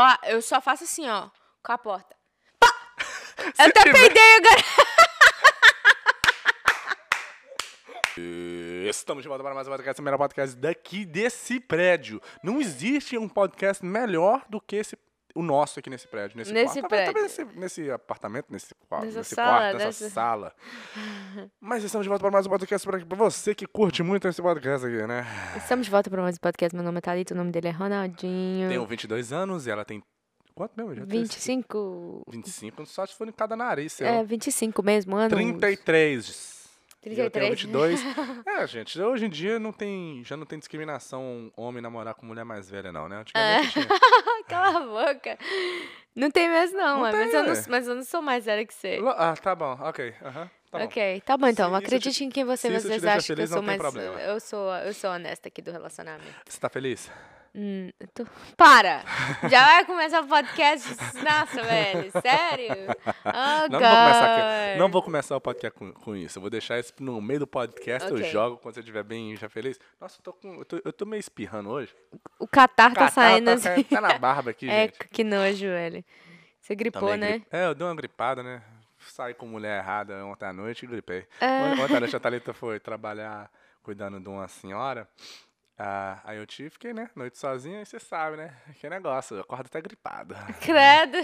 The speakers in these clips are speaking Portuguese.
Ó, eu só faço assim, ó, com a porta. Pá! Eu até tiver- peidei agora. Estamos de volta para mais um podcast, o melhor podcast daqui desse prédio. Não existe um podcast melhor do que esse, o nosso aqui nesse prédio. Nesse, Nesse quarto, também- também prédio. nesse, nesse apartamento, nesse, quarto, Nessa nesse sala, quarto, nessa nessa- sala. Mas estamos de volta para mais um podcast para você que curte muito esse podcast aqui, né? Estamos de volta para mais um podcast. Meu nome é Thalita, o nome dele é Ronaldinho. Tenho 22 anos e ela tem. Quanto mesmo? Já disse? 25. 25, só se for em cada nariz, seu. É, 25 mesmo, ano. 33. Eu tenho 33. 22. é, gente, hoje em dia não tem, já não tem discriminação homem namorar com mulher mais velha, não, né? Antigamente tinha. Cala a boca. Não tem mesmo, não, Não tem, mas, eu não, mas eu não sou mais velha que você. Ah, tá bom, ok. aham, tá bom. ok, tá bom então. Se isso te- Acredite em quem você vocês deixa acham que eu feliz, sou mais. problema. Eu sou, eu sou honesta aqui do relacionamento. Você tá feliz? Hum, eu tô- Para! Já vai começar o podcast? Nossa, velho, sério? Oh, Não, vou começar não vou começar o podcast com, com isso. Eu vou deixar isso no meio do podcast. Eu Ok. jogo quando você estiver bem já feliz. Nossa, eu tô, com, eu tô, eu tô meio espirrando hoje. O catar tá Catarro saindo tá, assim. tá na barba aqui, É, gente. que nojo, velho. Você gripou, meio né? gri- É, eu dei uma gripada, né? Saí com mulher errada ontem à noite e gripei. É. Ontem à noite a Thalita foi trabalhar cuidando de uma senhora. Ah, aí eu tive, fiquei, né? Noite sozinha, e você sabe, né? Que negócio, eu acordo até gripado. Credo.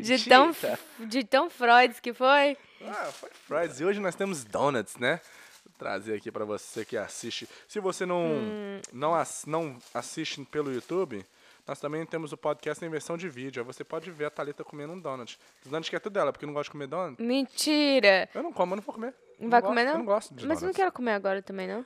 De tão, de tão Freud que foi. Ah, foi Fridays. E hoje nós temos donuts, né? Vou trazer aqui pra você que assiste. Se você não, Hum. não, ass- não assiste pelo YouTube, nós também temos o podcast em versão de vídeo. Aí você pode ver a Thalita comendo um donut. Os donuts que é tudo dela, porque eu não gosto de comer donut. Mentira. Eu não como, eu não vou comer. Não vai gosto- comer, não? Eu não gosto de Mas eu não donuts. quero comer agora também, não.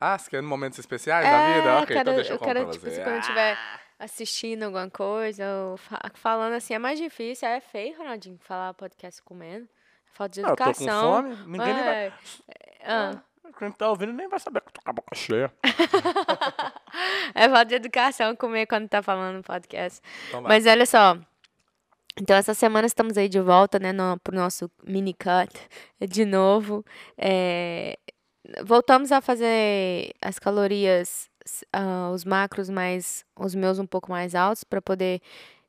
Ah, você quer em momentos especiais da vida? Ok, quero, então deixa eu, eu quero, pra tipo você. assim, quando eu estiver assistindo alguma coisa, ou fa- falando assim, é mais difícil. É feio, Ronaldinho, falar podcast comendo. Falta de Ah, eu tô com educação. fome, ninguém nem vai... Ué, ah, Quem tá ouvindo nem vai saber que eu tô com a boca cheia. é falta de educação comer quando tá falando podcast. Então. Mas olha só. Então, essa semana estamos aí de volta, né, no, pro nosso mini cut de novo. É, voltamos a fazer as calorias, ah, os macros mais, os meus um pouco mais altos, para poder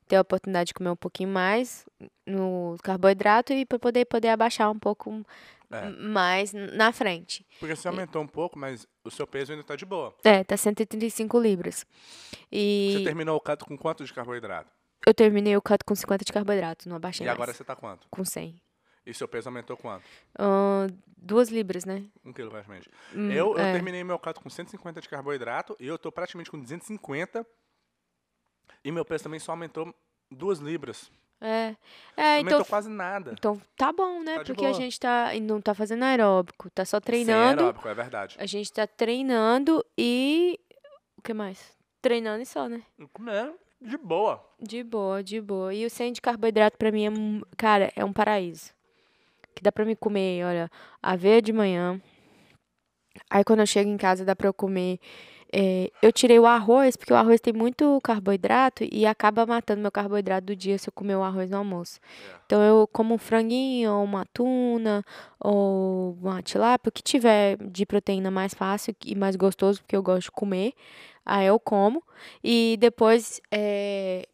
ter a oportunidade de comer um pouquinho mais no carboidrato e para poder, poder abaixar um pouco É. mais na frente. Porque você aumentou um pouco, mas o seu peso ainda tá de boa. É, tá 135 libras. E Você terminou o canto com quanto de carboidrato? eu terminei o cut com 50 de carboidrato, não abaixei E mais. agora você tá quanto? Com 100. E seu peso aumentou quanto? Ahn, duas libras, né? Um quilo praticamente. Hum, eu, eu é. terminei meu canto com 150 de carboidrato e eu tô praticamente com 250. E meu peso também só aumentou duas libras. É, é aumentou então, quase nada. então tá bom, né? Tá Porque a boa. gente tá, não tá fazendo aeróbico, tá só Sem treinando. aeróbico, é verdade. A gente tá treinando e. O que mais? Treinando e só, né? Comendo de boa. De boa, de boa. E o 100 de carboidrato pra mim é, cara, é um paraíso. Que dá pra me comer, olha, aveia de manhã. Aí quando eu chego em casa dá pra eu comer. é, eu tirei o arroz, porque o arroz tem muito carboidrato e acaba matando meu carboidrato do dia se eu comer o arroz no almoço. É. Então eu como um franguinho, ou uma tuna, ou uma tilápia, o que tiver de proteína mais fácil e mais gostoso, porque eu gosto de comer. Aí eu como. E depois, é,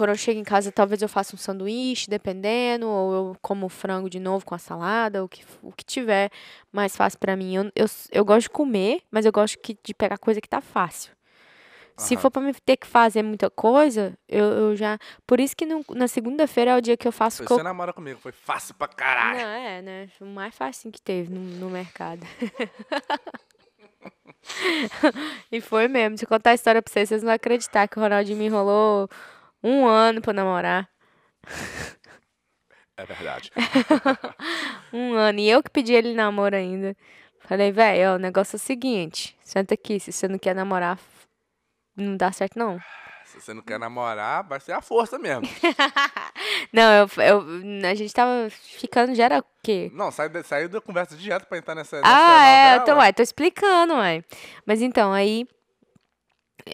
quando eu chego em casa, talvez eu faça um sanduíche, dependendo, ou eu como frango de novo com a salada, o que, o que tiver mais fácil pra mim. Eu, eu, eu gosto de comer, mas eu gosto que- de pegar coisa que tá fácil. Se Aham. for pra me ter que fazer muita coisa, eu, eu já. Por isso que no- na segunda-feira é o dia que eu faço Você namora comigo, foi fácil pra caralho. não, é, né? O mais fácil que teve no, no mercado. e foi mesmo. Se eu contar a história pra vocês, vocês não vão acreditar que o Ronaldinho me enrolou um ano pra namorar. É verdade. Um ano. E eu que pedi ele namoro ainda. Falei, velho, o negócio é o seguinte. Senta aqui, se você não quer namorar, não dá certo, não. Se você não quer namorar, vai ser a força mesmo. Não, eu, eu, a gente tava ficando, já era o quê? Não, sai, da- saiu da conversa direto pra entrar nessa, nessa Ah, é, então, ué, tô explicando, ué. Mas então, aí,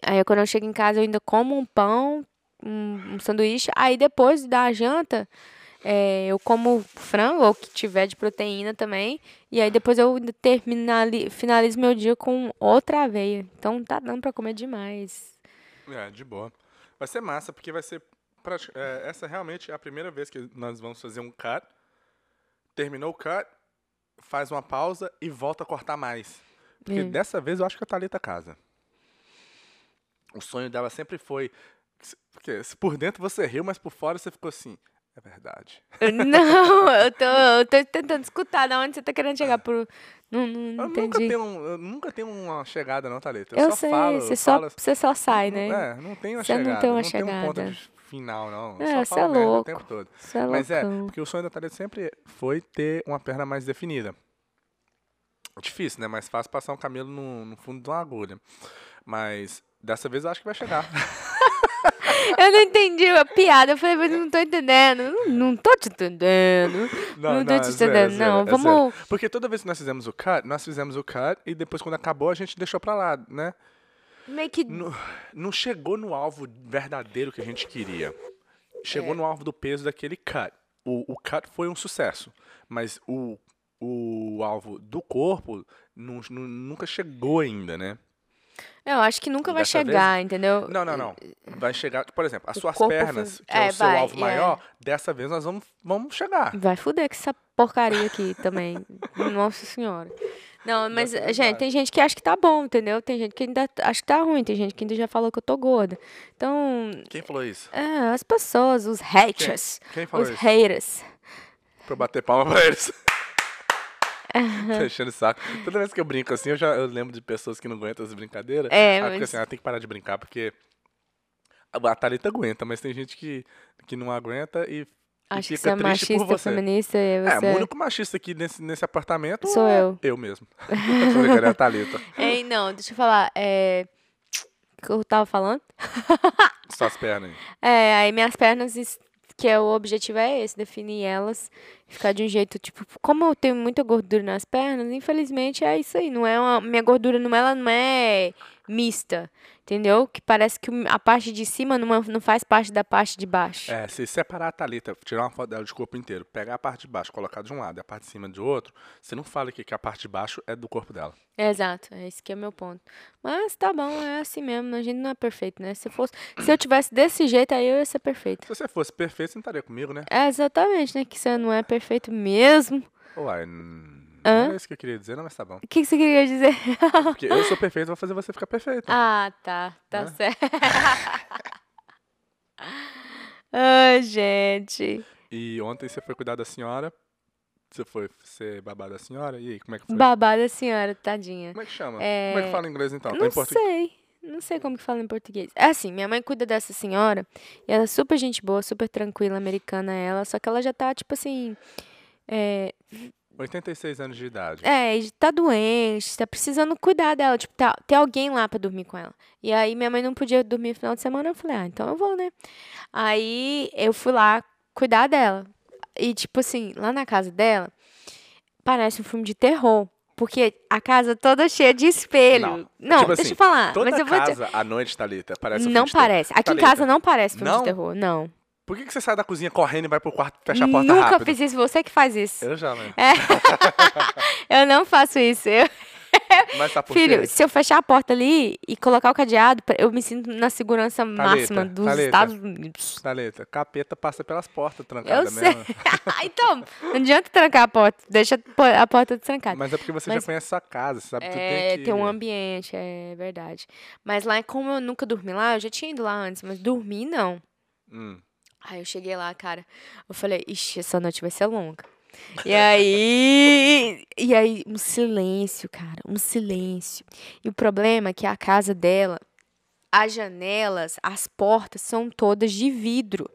aí quando eu chego em casa, eu ainda como um pão, um, um sanduíche, aí depois da janta, é, eu como frango, ou que tiver de proteína também, e aí depois eu terminali, finalizo meu dia com outra aveia. Então tá dando pra comer demais. É, de boa. Vai ser massa, porque vai ser. prati- é, essa realmente é a primeira vez que nós vamos fazer um cut. Terminou o cut, faz uma pausa e volta a cortar mais. Porque Hum. dessa vez eu acho que a Thalita casa. O sonho dela sempre foi. Porque se por dentro você riu, mas por fora você ficou assim. É verdade. Não, eu tô, eu tô tentando escutar da onde você tá querendo chegar por. Não, não, não Eu nunca, entendi. tenho, um- eu nunca tenho uma chegada, não, Thalita. Eu, Eu só sei, falo. você só, falo- você só sai, né? É, não tem uma Você não chegada. tem uma não tem um ponto chegada. de final, não. É, Eu só é falo o louco. tempo todo. É Mas é, porque o sonho da Thalita sempre foi ter uma perna mais definida. Difícil, né? Mais fácil passar um camelo no, no fundo de uma agulha. Mas dessa vez eu acho que vai chegar. Eu não entendi a piada. Eu falei, mas não tô entendendo. Não, não tô te entendendo. Não, tô é te sério, entendendo, é não. é Vamos. Porque toda vez que nós fizemos o cut, nós fizemos o cut e depois quando acabou a gente deixou pra lá, né? Meio que. Não, não chegou no alvo verdadeiro que a gente queria. Chegou É. no alvo do peso daquele cut. O, o cut foi um sucesso, mas o, o alvo do corpo nu- nu- nunca chegou ainda, né? Eu acho que nunca vai Dessa vez- chegar, entendeu? Não, não, não. Vai chegar, por exemplo, as O suas pernas, que é, é, o seu vai, alvo é. maior, dessa vez nós vamos, vamos chegar. Vai fuder com essa porcaria aqui também. Nossa senhora. Não, mas, Dessa vez gente, vai. tem gente que acha que tá bom, entendeu? Tem gente que ainda acha que tá ruim, tem gente que ainda já falou que eu tô gorda. Então, Quem falou isso? é, as pessoas, os haters, Quem falou os isso? haters. Pra eu bater palma pra eles. Tô enchendo o saco. Toda vez que eu brinco assim, eu já eu lembro de pessoas que não aguentam as brincadeiras. É, fica mas- assim, ah, tem que parar de brincar, porque a Thalita aguenta, mas tem gente que, que não aguenta e, Acho que fica você é machista, você. feminista e É, você... o único machista aqui nesse, nesse apartamento Sou é eu. Eu mesmo. É a Thalita. Ei, não, deixa eu falar. É... O que eu tava falando? Suas pernas aí. É, aí minhas pernas, que é o objetivo é esse, definir elas, ficar de um jeito, tipo, como eu tenho muita gordura nas pernas, infelizmente é isso aí, não é uma, minha gordura não, ela não é mista, entendeu? Que parece que a parte de cima não, é- não faz parte da parte de baixo. É, se separar a Thalita, tirar uma foto dela de corpo inteiro, pegar a parte de baixo, colocar de um lado e a parte de cima de outro, você não fala aqui que a parte de baixo é do corpo dela. Exato, é esse que é o meu ponto. Mas tá bom, é assim mesmo, a gente não é perfeito, né? Se fosse, se eu tivesse desse jeito, aí eu ia ser perfeita. Se você fosse perfeito, você não estaria comigo, né? É exatamente, né? Que você não é perfeito mesmo. Uai, Hã? não é isso que eu queria dizer, não, mas tá bom. O que, que você queria dizer? Porque eu sou perfeito, vou fazer você ficar perfeito. Ah, tá. Tá Né? certo. Ai, gente. E ontem você foi cuidar da senhora, você foi ser babá da senhora, e aí, como é que foi? Babada senhora, tadinha. Como é que chama? É, Como é que fala em inglês então? Não em português? sei. Não sei como que fala em português. É assim, minha mãe cuida dessa senhora. E ela é super gente boa, super tranquila, americana ela. Só que ela já tá, tipo assim... É, 86 anos de idade. É, e tá doente, tá precisando cuidar dela, tipo, tá, ter alguém lá pra dormir com ela. E aí minha mãe não podia dormir no final de semana, eu falei, ah, então eu vou, né? Aí eu fui lá cuidar dela. E tipo assim, lá na casa dela, parece um filme de terror. Porque a casa toda cheia de espelho. Não, Tipo deixa assim, eu falar. Toda mas eu vou te... casa à noite, Thalita, parece um Não filme de terror. parece. Aqui em Thalita, casa não parece filme não? de terror, não. Por que, que você sai da cozinha correndo e vai pro quarto e fecha a porta Nunca rápido? fiz isso, você que faz isso. Eu já, né? Eu não faço isso. Eu, Mas tá por Filho, se eu fechar a porta ali e colocar o cadeado, eu me sinto na segurança máxima dos Thalita. Estados Unidos. Thalita, capeta passa pelas portas Eu trancadas sei. mesmo. então, não adianta trancar a porta, deixa a po- a porta trancada. Mas é porque você Mas- já conhece sua casa, você sabe É, tem que... tem um ambiente, é verdade. Mas lá, como eu nunca dormi lá, eu já tinha ido lá antes, mas dormir não. Hum. Aí eu cheguei lá, cara, eu falei, ixi, essa noite vai ser longa. E aí, e aí, um silêncio, cara, um silêncio. E o problema é que a casa dela, as janelas, as portas são todas de vidro.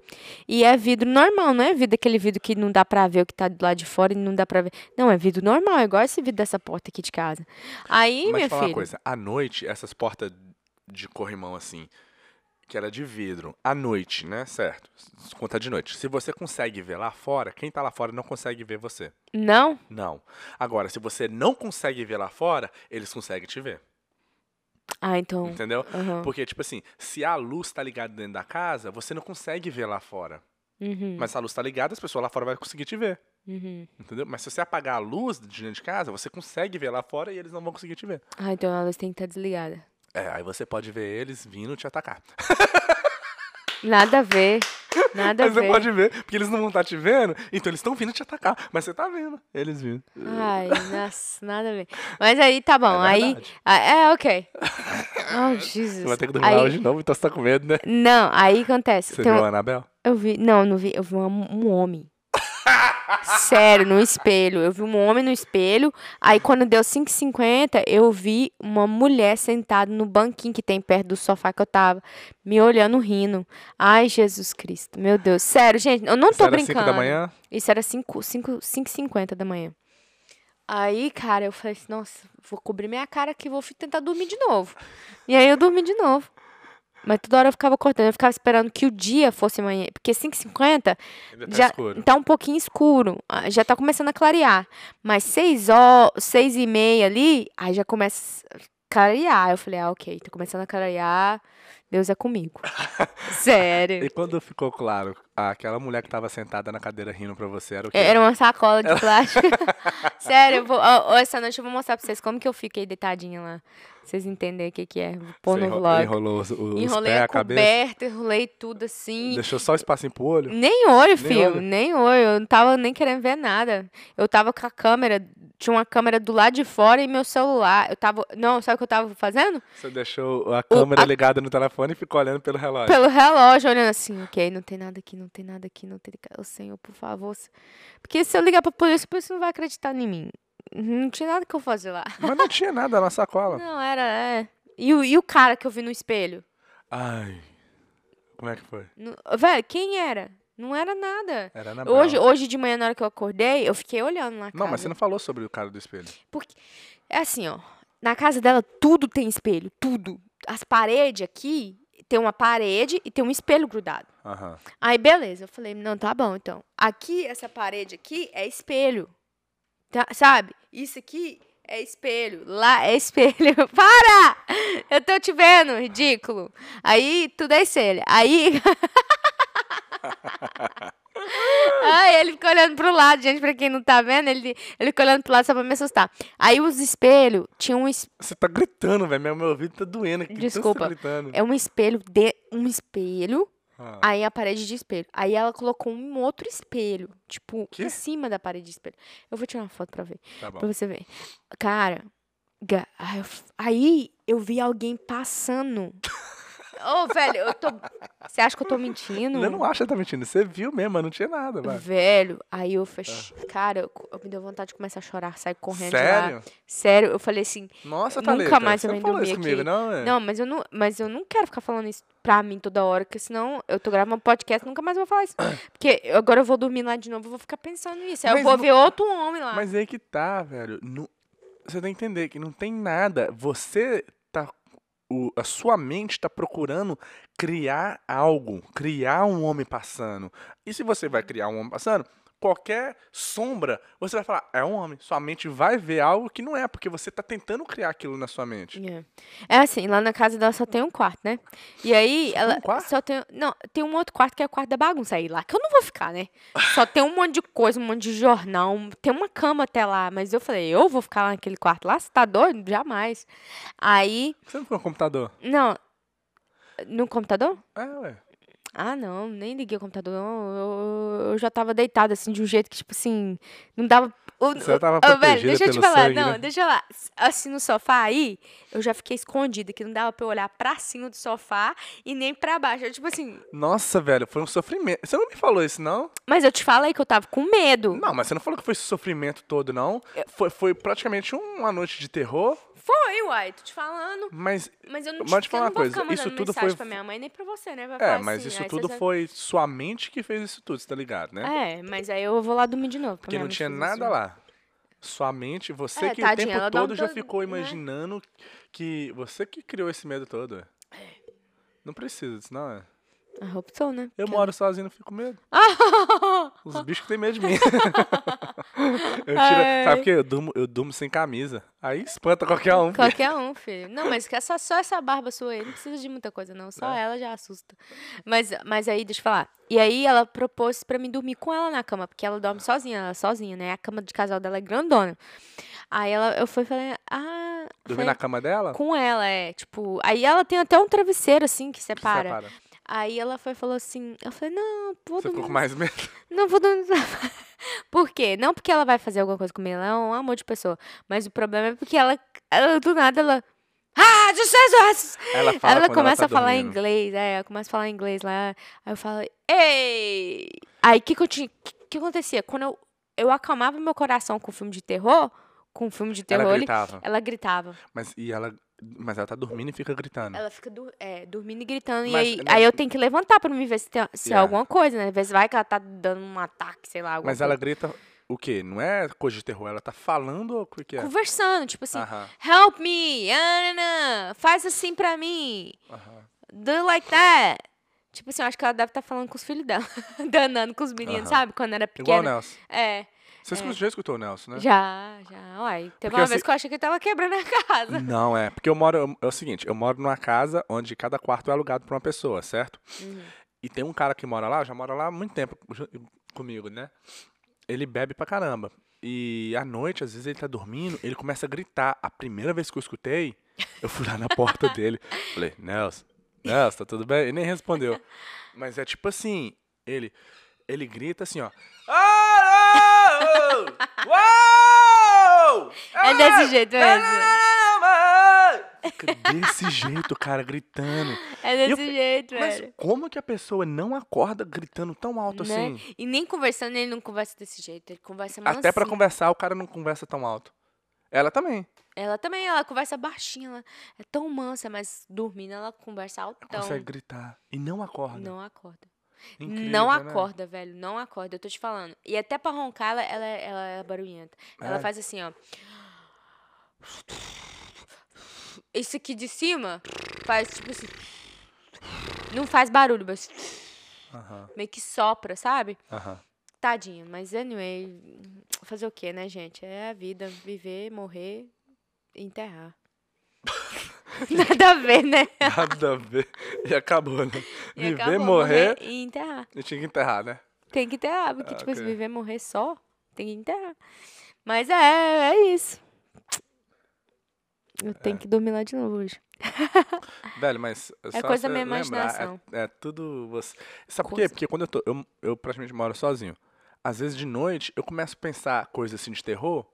E é vidro normal, não é vidro aquele vidro que não dá pra ver o que tá do lado de fora e não dá pra ver. Não, é vidro normal, é igual esse vidro dessa porta aqui de casa. Aí, Mas minha falar uma filha, coisa, à noite, essas portas de corrimão assim, que era de vidro, à noite, né? Certo. Conta de noite. Se você consegue ver lá fora, quem tá lá fora não consegue ver você. não? Não. Agora, se você não consegue ver lá fora, eles conseguem te ver. Ah, então, Entendeu? aham, Porque, tipo assim, se a luz tá ligada dentro da casa, você não consegue ver lá fora. uhum, Mas se a luz tá ligada, as pessoas lá fora vão conseguir te ver. uhum. Entendeu? Mas se você apagar a luz de dentro de casa, você consegue ver lá fora e eles não vão conseguir te ver. Ah, então a luz tem que estar desligada. É, aí você pode ver eles vindo te atacar. Nada a ver. Nada a Mas você ver. pode ver, porque eles não vão estar te vendo, então eles estão vindo te atacar. Mas você tá vendo, eles vindo. Ai, nossa, nada a ver. Mas aí tá bom. É aí. É, ok. Oh, Jesus. Você vai ter que dormir aí, hoje de novo, então você tá com medo, né? Não, aí acontece. Você tem viu a Anabel? Eu vi. Não, não vi. Eu vi um, um homem. Sério, no espelho. Eu vi um homem no espelho. Aí quando deu 5h50, eu vi uma mulher sentada no banquinho que tem perto do sofá que eu tava, me olhando rindo. Ai, Jesus Cristo. Meu Deus. Sério, gente, eu não Isso tô era brincando. 5 da manhã? Isso era 5, 5, 5h50 da manhã. Aí, cara, eu falei assim, nossa, vou cobrir minha cara aqui, vou tentar dormir de novo. E aí eu dormi de novo. Mas toda hora eu ficava cortando, eu ficava esperando que o dia fosse amanhã. Porque 5h50 Ainda tá já escuro. tá um pouquinho escuro. ah, Já tá começando a clarear. Mas 6 horas, 6 e meia ali, aí já começa a clarear. Eu falei, ah, ok, tá começando a clarear. Deus é comigo. Sério. E quando ficou claro, aquela mulher que tava sentada na cadeira rindo pra você era o quê? Era uma sacola de plástico. Sério, eu vou, ó, ó, essa noite eu vou mostrar pra vocês como que eu fiquei deitadinha lá. Vocês entenderem o que, que é. Vou pôr Você no enro- vlog. enrolou os, os Enrolei a a cabeça, coberta, enrolei tudo assim. deixou só espacinho pro olho. Nem olho, filho, olho? nem olho. Eu não tava nem querendo ver nada. Eu tava com a câmera, tinha uma câmera do lado de fora e meu celular. Eu tava. Não, sabe o que eu tava fazendo? Você deixou a câmera a- ligada no telefone e ficou olhando pelo relógio. Pelo relógio, olhando assim, ok, não tem nada aqui, não tem nada aqui, não tem. O Senhor, por favor. Porque se eu ligar pra polícia, a polícia não vai acreditar em mim. Não tinha nada que eu fazer lá. Mas não tinha nada na sacola. Não, era. É. E o, e o cara que eu vi no espelho? Ai. Como é que foi? No- Velho, quem era? Não era nada. Era na Hoje, hoje de manhã, na hora que eu acordei, eu fiquei olhando na casa. Não, mas você não falou sobre o cara do espelho. Porque é assim, ó. Na casa dela tudo tem espelho, tudo. As paredes aqui tem uma parede e tem um espelho grudado. Aham. Aí beleza, eu falei, não, tá bom, então. Aqui essa parede aqui é espelho. Tá- sabe? Isso aqui é espelho, lá é espelho. Para! Eu tô te vendo, ridículo. Aí tudo é espelho. Aí Ai, ele fica olhando pro lado, gente, pra quem não tá vendo, ele, ele fica olhando pro lado só pra me assustar. Aí os espelhos, tinha um, es- Você tá gritando, velho. Meu, meu ouvido tá doendo aqui. você Desculpa. Tá gritando. é um espelho, de, um espelho, Ah. aí a parede de espelho. Aí ela colocou um outro espelho, tipo, Quê? em cima da parede de espelho. Eu vou tirar uma foto pra ver, Tá bom. pra você ver. Cara, aí eu vi alguém passando. Ô, velho, eu tô... Você acha que eu tô mentindo? Eu não acho que tá mentindo. Você viu mesmo, mas não tinha nada, vai. Velho, aí eu fechei. Cara, eu, eu me deu vontade de começar a chorar, sair correndo de lá. Sério? Sério, eu falei assim, Nossa, Nunca Thalita, mais você eu venho dormir isso comigo, aqui. não, é? não, mas eu não, mas eu não quero ficar falando isso pra mim toda hora, porque senão eu tô gravando um podcast, nunca mais vou falar isso. Porque eu- agora eu vou dormir lá de novo, eu vou ficar pensando nisso. Aí eu Mas vou não- ver outro homem lá. Mas aí que tá, velho. Não- Você tem que entender que não tem nada. Você. O- a sua mente tá procurando criar algo, criar um homem passando. E se você vai criar um homem passando, qualquer sombra, você vai falar, é um homem. Sua mente vai ver algo que não é, porque você tá tentando criar aquilo na sua mente. É. É assim, lá na casa dela só tem um quarto, né? E aí ela um quarto? só tem, não, tem um outro quarto que é o quarto da bagunça aí lá, que eu não vou ficar, né? Só tem um monte de coisa, um monte de jornal, tem uma cama até lá, mas eu falei, eu vou ficar lá naquele quarto lá, você tá doido? Jamais. Aí, Você não ficou no computador? não, no computador? É, ué. Ah, não, nem liguei o computador. não, Eu, eu já tava deitada assim, de um jeito que, tipo assim, não dava. o- Você o- tava Ô, velho, deixa eu te falar, sangue, não, né? deixa lá. Assim no sofá aí, eu já fiquei escondida, que não dava pra eu olhar pra cima do sofá e nem pra baixo. Eu, tipo assim, Nossa, velho, foi um sofrimento. Você não me falou isso, não? mas eu te falei que eu tava com medo. Não, mas você não falou que foi esse sofrimento todo, não. Foi, foi praticamente uma noite de terror, Foi, uai, tô te falando. mas Mas eu não, Mas te, te falar eu uma coisa, isso tudo foi- pra minha mãe nem pra você, né? Vai É, mas assim, isso tudo foi sua mente que fez isso tudo, você tá ligado, né? É, mas aí eu vou lá dormir de novo. pra Porque não tinha nada isso. lá. Sua mente, você É, que tadinha, o tempo todo já todo- ficou né? imaginando que você que criou esse medo todo. é. Não precisa disso, não é? Hope so, né? Eu Porque- moro sozinho, não fico com medo. Os bichos que têm medo de mim. eu tiro, Ai. sabe quê? Eu durmo, eu durmo sem camisa. Aí espanta qualquer um. filho. Qualquer um, filho. Não, mas que essa, só essa barba sua aí, não precisa de muita coisa, não. Só É. ela já assusta. Mas, mas aí, deixa eu falar. E aí ela propôs pra mim dormir com ela na cama, porque ela dorme sozinha, ela sozinha, né? A cama de casal dela é grandona. Aí ela, eu fui e falei, ah. Dormir na cama dela? Com ela, é. Tipo, aí ela tem até um travesseiro, assim, que Que separa. Aí ela foi falou assim, eu falei, não, vou Você ficou com mais medo? Não vou dormir. Por quê? Não porque ela vai fazer alguma coisa comigo, ela é um amor de pessoa. Mas o problema é porque ela, ela do nada, ela. Ah, Jesus! Ela fala Ela começa ela a tá falar dormindo. inglês, é, ela começa a falar inglês lá. Aí eu falo, ei! Aí o que, que eu tinha. Que, que acontecia? Quando eu, eu acalmava meu coração com filme de terror, com filme de terror, Ela ele- gritava. ela gritava. Mas, e ela, mas ela tá dormindo e fica gritando. Ela fica dur- é, dormindo e gritando. e Mas, aí, né, aí eu tenho que levantar pra me ver se, tem, se é Yeah. alguma coisa, né? Às vezes vai que ela tá dando um ataque, sei lá. Mas ela grita o quê? Não é coisa de terror, ela tá falando ou o que que é? conversando, tipo assim, Aham, help me, Ana, faz assim pra mim, aham. do like that. Tipo assim, eu acho que ela deve estar falando com os filhos dela, danando com os meninos, Aham. sabe? Quando era Igual o pequena. Nelson. É, Você escutou- já escutou o Nelson, né? já, já. Uai, teve Porque uma eu vez que eu achei que ele tava quebrando a casa. Não, é. Porque eu moro. É o seguinte, eu moro numa casa onde cada quarto é alugado pra uma pessoa, certo? Uhum. E tem um cara que mora lá, já mora lá há muito tempo comigo, né? Ele bebe pra caramba. E à noite, às vezes ele tá dormindo, ele começa a gritar. A primeira vez que eu escutei, eu fui lá na porta dele. Falei, Nelson, Nelson, tá tudo bem? Ele nem respondeu. Mas é tipo assim, ele. Ele grita assim, ó. "Alô! Uou! É desse jeito mesmo. Fica desse jeito, cara, gritando. É E eu desse fi- jeito, Mas velho. como que a pessoa não acorda gritando tão alto Né? assim? E nem conversando, ele não conversa desse jeito. Ele conversa mais Até pra assim. conversar, o cara não conversa tão alto. Ela também. Ela também, ela conversa baixinho. Ela é tão mansa, mas dormindo ela conversa altão. Consegue gritar. E não acorda. Não acorda. Incrível, não né? acorda, velho. Não acorda. Eu tô te falando. E até pra roncar, ela, ela, ela é barulhenta. Ela É. faz assim, ó. Esse aqui de cima faz tipo assim. Não faz barulho, mas Aham, meio que sopra, sabe? aham. Tadinho. Mas anyway, fazer o quê, né, gente? É a vida. Viver, morrer enterrar. Nada a ver, né? Nada a ver. E acabou, né? E Viver, acabou, morrer, e enterrar. e tinha que enterrar, né? Tem que enterrar, porque, Ah, tipo, se ok. viver morrer só, tem que enterrar. Mas é, é isso. Eu É. tenho que dormir lá de novo hoje. Velho, mas é coisa da minha lembrar, imaginação. É, é tudo você. Sabe por quê? Porque quando eu tô. Eu, eu praticamente moro sozinho. Às vezes de noite eu começo a pensar coisas assim de terror.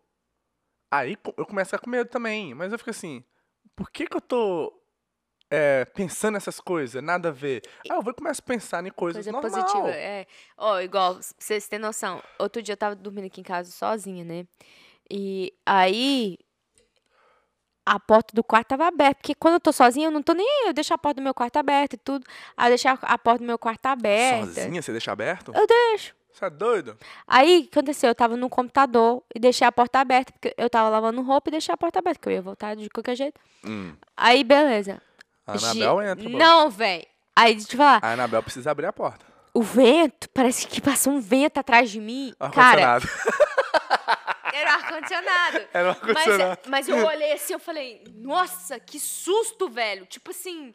Aí eu começo a ficar com medo também. Mas eu fico assim, por que que eu tô é, pensando nessas coisas? Nada a ver. Aí eu vou começo a pensar em coisas Coisa normal. positiva. É. Ó, igual, pra vocês terem noção, outro dia eu tava dormindo aqui em casa sozinha, né? E aí. A porta do quarto tava aberta. Porque quando eu tô sozinha, eu não tô nem aí. Eu deixo a porta do meu quarto aberta e tudo. Aí a a porta do meu quarto aberta. Sozinha, você deixa aberto? Eu deixo. Você é doido? Aí, o que aconteceu? Eu tava no computador e deixei a porta aberta, porque eu tava lavando roupa e deixei a porta aberta, porque eu ia voltar de qualquer jeito. Hum. Aí, beleza. A Anabel entra. Não, velho. Aí, deixa eu te falar. A Anabel precisa abrir a porta. O vento, parece que passou um vento atrás de mim. Ar Cara, ar-condicionado. era ar-condicionado. Era um Mas, ar-condicionado. mas eu olhei assim, eu falei, nossa, que susto, velho. Tipo assim,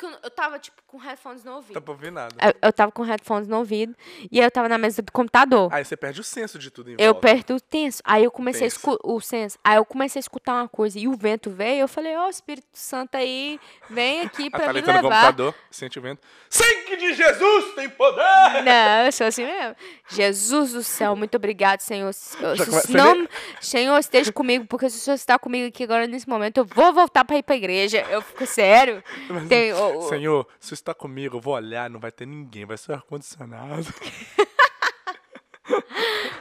porque eu, eu tava, tipo, com headphones no ouvido. Não dá pra ouvir nada. Eu, eu tava com headphones no ouvido e aí eu tava na mesa do computador. Aí você perde o senso de tudo em Eu volta. perto o tenso. Aí eu comecei Tenso. a escutar o senso. Aí eu comecei a escutar uma coisa e o vento veio. Eu falei, ó, Espírito Santo aí, vem aqui A pra me Thalita no levar. computador, sente o vento. Sangue de Jesus tem poder! Não, eu sou assim mesmo. Jesus do céu, muito obrigado, Senhor. Se- Já não, Senhor, esteja comigo, porque se o Senhor está comigo aqui agora nesse momento, eu vou voltar pra ir pra igreja. Eu fico sério. Tem, o- o- Senhor, se está comigo, eu vou olhar, não vai ter ninguém, vai ser ar-condicionado.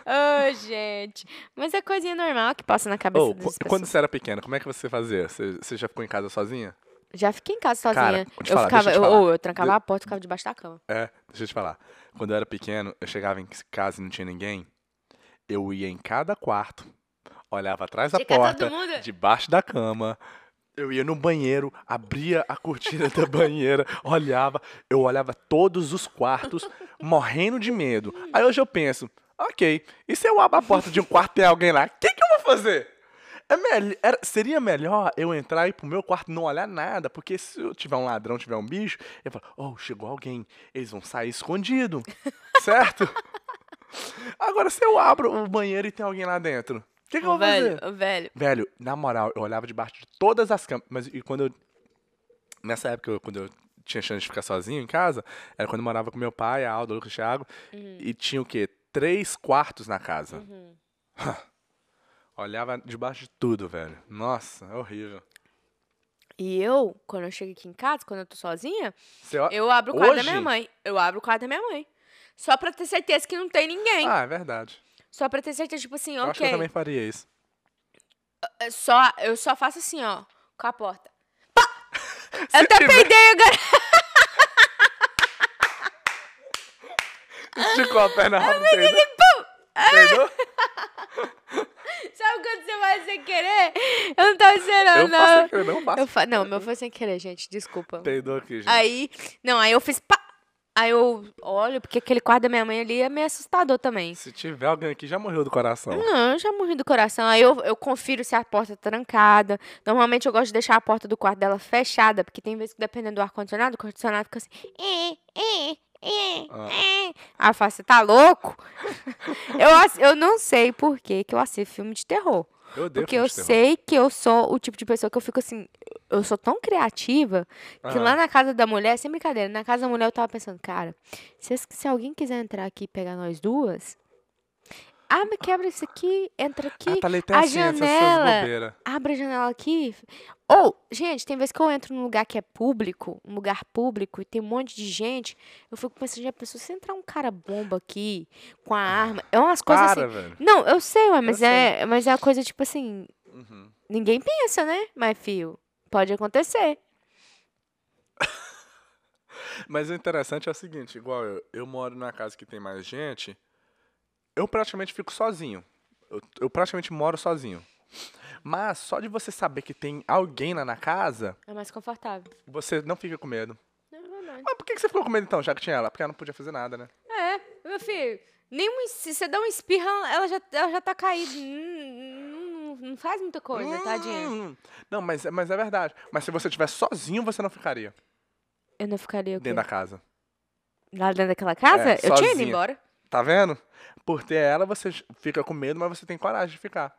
Ô, gente. Mas é coisinha normal que passa na cabeça Ô, das quando você era pequena, como é que você fazia? Você, você já ficou em casa sozinha? Já fiquei em casa sozinha. Cara, eu falar, ficava, eu eu, eu trancava a porta e ficava debaixo da cama. É, deixa eu te falar. Quando eu era pequeno, eu chegava em casa e não tinha ninguém, eu ia em cada quarto, olhava atrás da porta, debaixo da cama, eu ia no banheiro, abria a cortina da banheira, olhava, eu olhava todos os quartos, morrendo de medo. Aí hoje eu penso, ok, e se eu abro a porta de um quarto e tem alguém lá, o que, que eu vou fazer? É mel- era- seria melhor eu entrar e ir pro meu quarto e não olhar nada, porque se eu tiver um ladrão, tiver um bicho, eu falo, oh, chegou alguém, eles vão sair escondido, certo? Agora, se eu abro o banheiro e tem alguém lá dentro, o que, que eu vou fazer? velho, ô, velho. Velho, na moral, eu olhava debaixo de todas as camas. Mas e quando eu. Nessa época, eu- quando eu tinha chance de ficar sozinho em casa era quando eu morava com meu pai, a Alda, o Lucas, o Thiago. Uhum. E tinha o quê? Três quartos na casa. Uhum. Olhava debaixo de tudo, velho. Nossa, é horrível. E eu, quando eu chego aqui em casa, quando eu tô sozinha, eu abro o quarto da Hoje? minha mãe. Eu abro o quarto da minha mãe. Só pra ter certeza que não tem ninguém. Ah, é verdade. Só pra ter certeza, tipo assim, Eu acho que eu ok. também faria isso. É Só, eu só faço assim, ó, com a porta. Pá! Eu até tiver- peidei agora. Esticou a perna rápido, entendeu? Entendeu? Sabe quando você vai sem querer? Eu não tava esperando, Eu não. faço aquilo, não faço. Eu fa... Não, meu foi sem querer, gente. Desculpa. Peidou aqui, gente. Aí, não, aí eu fiz pá. Aí eu olho, porque aquele quarto da minha mãe ali é meio assustador também. Se tiver alguém aqui, já morreu do coração. Não, eu já morri do coração. Aí eu, eu confiro se a porta tá trancada. Normalmente eu gosto de deixar a porta do quarto dela fechada, porque tem vezes que dependendo do ar-condicionado, o ar-condicionado fica assim. "É, é, é, Ah. é". Aí eu falo, você tá louco? eu, eu não sei por que que eu assisto filme de terror. Eu odeio Porque eu terror. sei que eu sou o tipo de pessoa que eu fico assim. Eu sou tão criativa que Aham. lá na casa da mulher, sem brincadeira, na casa da mulher eu tava pensando, cara, se, as- se alguém quiser entrar aqui e pegar nós duas, abre, quebra isso aqui, entra aqui, Ah, é a assim, janela. abre a janela aqui. Ou, gente, tem vezes que eu entro num lugar que é público, um lugar público, e tem um monte de gente, eu fico pensando, já pensou, se entrar um cara bomba aqui, com a arma, é umas coisas Para, assim. velho. Não, eu sei, ué, mas, sei. é, mas é uma coisa tipo assim, Uhum. Ninguém pensa, né? Mas, fio, pode acontecer. Mas o interessante é o seguinte, igual eu, eu moro numa casa que tem mais gente, eu praticamente fico sozinho. Eu, eu praticamente moro sozinho. Mas só de você saber que tem alguém lá na casa, É mais confortável. você não fica com medo. É verdade. Mas por que você ficou com medo então, já que tinha ela? Porque ela não podia fazer nada, né? É, meu filho, nem um, se você dá um espirra, ela já, ela já tá caída. Não, não- não faz muita coisa, tadinha. Hum, Não, mas, mas é verdade. Mas se você estivesse sozinho, você não ficaria Eu não ficaria o quê? dentro da casa. Lá dentro daquela casa? É, eu tinha ido sozinha. embora. Tá vendo? Por ter ela, você fica com medo, mas você tem coragem de ficar.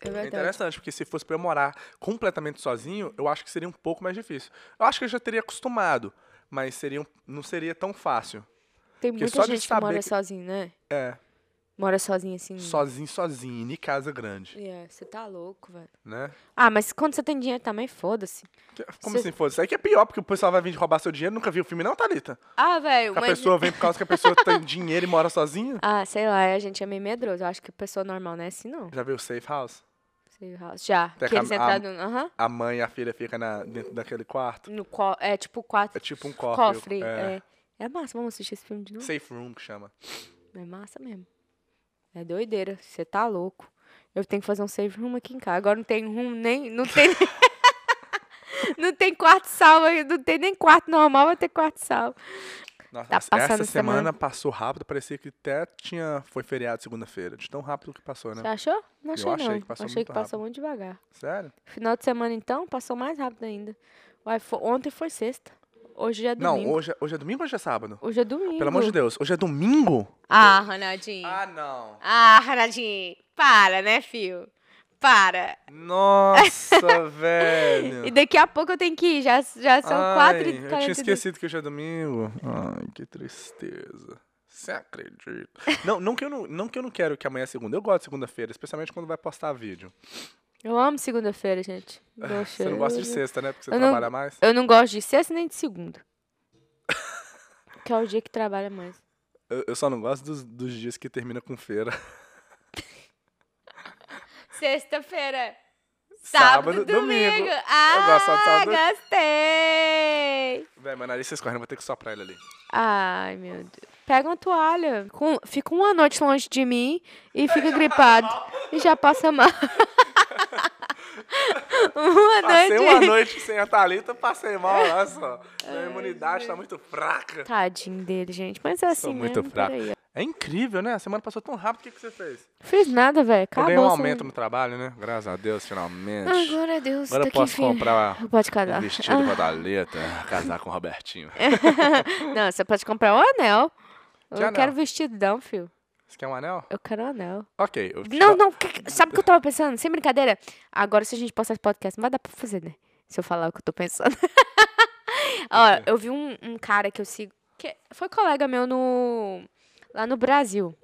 É É interessante, porque se fosse pra eu morar completamente sozinho, eu acho que seria um pouco mais difícil. Eu acho que eu já teria acostumado, mas seria não seria tão fácil. Tem porque muita gente que mora que- sozinho, né? É, Mora sozinho assim. sozinho, sozinho, em casa grande, É, você tá louco, velho. né? Ah, mas quando você tem dinheiro também, foda-se. Como Cê- assim? Isso aí que é pior, porque o pessoal vai vir roubar seu dinheiro. Nunca viu o filme, não, Thalita? Ah, velho, Que a mas... pessoa vem por causa que a pessoa tem dinheiro e mora sozinha. Ah, sei lá, a gente é meio medroso. Eu acho que pessoa normal não é assim, não. Já viu o Safe House? Sei lá. Já, Tem que a eles cam- entraram no... Aham. A mãe e a filha ficam na- dentro daquele quarto. No co... É tipo quatro... É tipo um cofre. cofre. é. É. é massa, vamos assistir esse filme de novo. Safe Room, que chama. É massa mesmo. É doideira, você tá louco. Eu tenho que fazer um save room aqui em casa. Agora não tem room nem. Não tem. não tem quarto salvo, não tem nem quarto normal, vai ter quarto salvo. Nossa, Tá essa- semana. semana passou rápido, parecia que até tinha, foi feriado segunda-feira. De tão rápido que passou, né? Você achou? Não achei, achei não. que passou achei muito que passou rápido. muito devagar. Sério? Final de semana, então, passou mais rápido ainda. Uai, fo- ontem foi sexta. Hoje é Não, domingo. hoje, é- hoje é domingo ou hoje é sábado? Hoje é domingo. Pelo amor de Deus, hoje é domingo? Ah, Ronaldinho. Ah, não. Ah, Ronaldinho. Para, né, fio? Para. Nossa, velho. E daqui a pouco eu tenho que ir. Já, já são quatro Ai, e Eu tinha 42. esquecido que hoje é domingo. Ai, que tristeza. Você acredita? Não, não, que eu não, não que eu não quero que amanhã é segunda. Eu gosto de segunda-feira, especialmente quando vai postar vídeo. Eu amo segunda-feira, gente. Você não gosta de sexta, né? Porque você Eu não- trabalha mais. Eu não gosto de sexta nem de segunda. que é o dia que trabalha mais. Eu, eu só não gosto dos, dos dias que termina com feira. Sexta-feira. Sábado, domingo. Ah, Eu gosto só de sábado. gostei. Véi, meu nariz vocês correndo, vou ter que soprar ele ali. Ai, meu Deus. Pega uma toalha. Fica uma noite longe de mim e fica gripado. e já passa mal. Passei uma noite sem a Thalita, passei mal, olha só. Minha imunidade tá muito fraca. Tadinho dele, gente. Mas é assim Sou muito mesmo. fraco. É incrível, né? A semana passou tão rápido, o que, que você fez? Fiz nada, velho. Eu Acabou. ganhei um aumento no trabalho, né? Graças a Deus, finalmente. Ai, glória a Deus. Agora tá eu posso comprar Pode um casar. vestido pra Thalita, casar com o Robertinho. Não, você pode comprar um anel. Eu Que não anel? quero vestidão, filho. Você quer um anel? Eu quero um anel. Ok. Eu Não, não. que- Sabe o que eu tava pensando? Sem brincadeira. Agora, se a gente postar esse podcast, não vai dar pra fazer, né? Se eu falar o que eu tô pensando. Ó, eu vi um, um cara que eu sigo, que foi colega meu no lá no Brasil.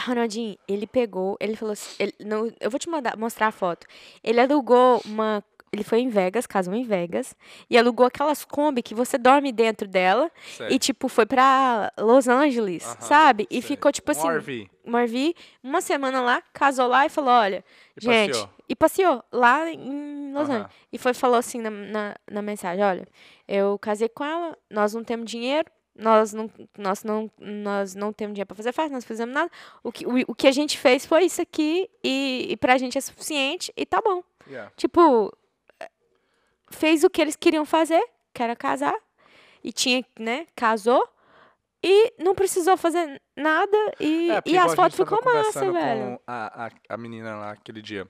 Ronaldinho, ele pegou, ele falou assim, ele, não, eu vou te mandar, mostrar a foto. Ele alugou uma, ele foi em Vegas, casou em Vegas, e alugou aquelas Kombi que você dorme dentro dela, Sei. e tipo, foi pra Los Angeles, Aham, sabe? E sei. ficou tipo Um assim, RV. um RV, uma semana lá, casou lá e falou, olha, E gente, passeou. e passeou lá em Los Aham. Angeles. E foi falou assim na, na, na mensagem, olha, eu casei com ela, nós não temos dinheiro, nós não, nós não, nós não temos dinheiro pra fazer festa, nós não fizemos nada. O que, o, o que a gente fez foi isso aqui e, e pra gente é suficiente e tá bom. Yeah. Tipo, fez o que eles queriam fazer, que era casar, e tinha, né, casou, e não precisou fazer nada, e, É, e as a fotos ficou massa, velho. com a, a, a menina lá aquele dia.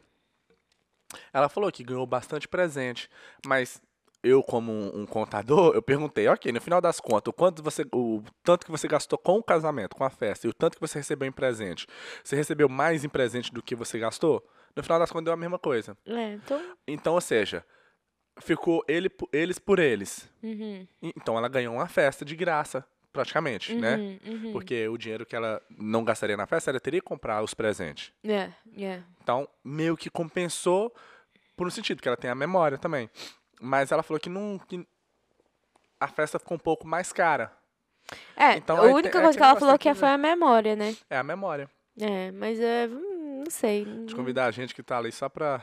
Ela falou que ganhou bastante presente, mas eu, como um, um contador, eu perguntei, ok, no final das contas, o quanto você, o tanto que você gastou com o casamento, com a festa, e o tanto que você recebeu em presente, você recebeu mais em presente do que você gastou? No final das contas, deu a mesma coisa. É, então... Então, ou seja, ficou ele, eles por eles. Uhum, Então, ela ganhou uma festa de graça, praticamente, né? uhum, uhum. Porque o dinheiro que ela não gastaria na festa, ela teria que comprar os presentes. É, é. Então, meio que compensou por um sentido, que ela tem a memória também. Mas ela falou que não. Que a festa ficou um pouco mais cara. É, Então, a única coisa que ela falou que foi a memória, né? É a memória. É, mas é, hum, não sei. De convidar a gente que tá ali só pra.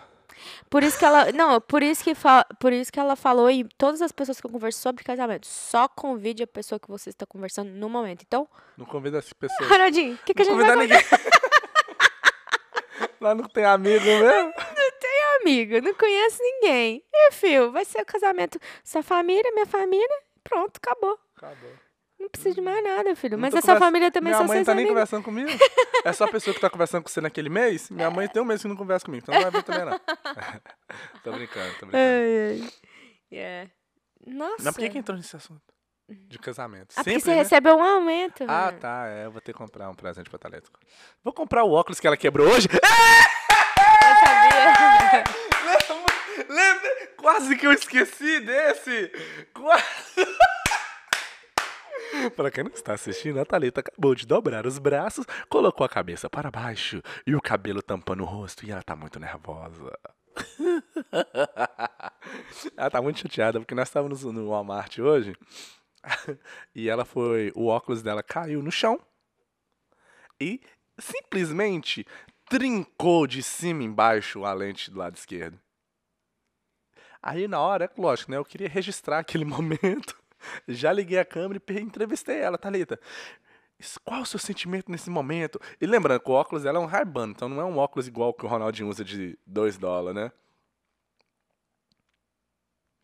Por isso que ela, não, por isso que fa, por isso que ela falou e todas as pessoas que eu converso sobre casamento, só convide a pessoa que você está conversando no momento. Então, Não convida as pessoas. Ronaldinho, o que, que a Não gente vai convidar ninguém. Lá não tem amigo mesmo? convidar, amigo? Não conhece ninguém. E, filho, vai ser o casamento sua família, minha família, pronto, acabou. Acabou. Não precisa de mais nada, filho. Não Mas tô a sua conversa- família também Minha são mãe seus tá nem amigos. conversando comigo. É só a pessoa que tá conversando com você naquele mês. Minha mãe tem um mês que não conversa comigo, então não vai ver também, não. tô brincando, tô brincando. Ai, ai. Yeah. Nossa. Mas por que, que entrou nesse assunto? De casamento. Ah, porque Sempre, você né? recebeu um aumento. Ah, Ronaldo. tá. É, eu vou ter que comprar um presente pra Thalita. Vou comprar o óculos que ela quebrou hoje. Eu sabia. Lembra? Quase que eu esqueci desse. Quase. Para quem não está assistindo, a Thalita acabou de dobrar os braços, colocou a cabeça para baixo e o cabelo tampando o rosto e ela tá muito nervosa. ela tá muito chateada porque nós estávamos no Walmart hoje e ela foi, o óculos dela caiu no chão e simplesmente trincou de cima embaixo a lente do lado esquerdo. Aí na hora, lógico, né? Eu queria registrar aquele momento. Já liguei a câmera e entrevistei ela, Thalita. Qual o seu sentimento nesse momento? E lembrando que o óculos dela é um Ray-Ban, então não é um óculos igual que o Ronaldinho usa de 2 dólares, né?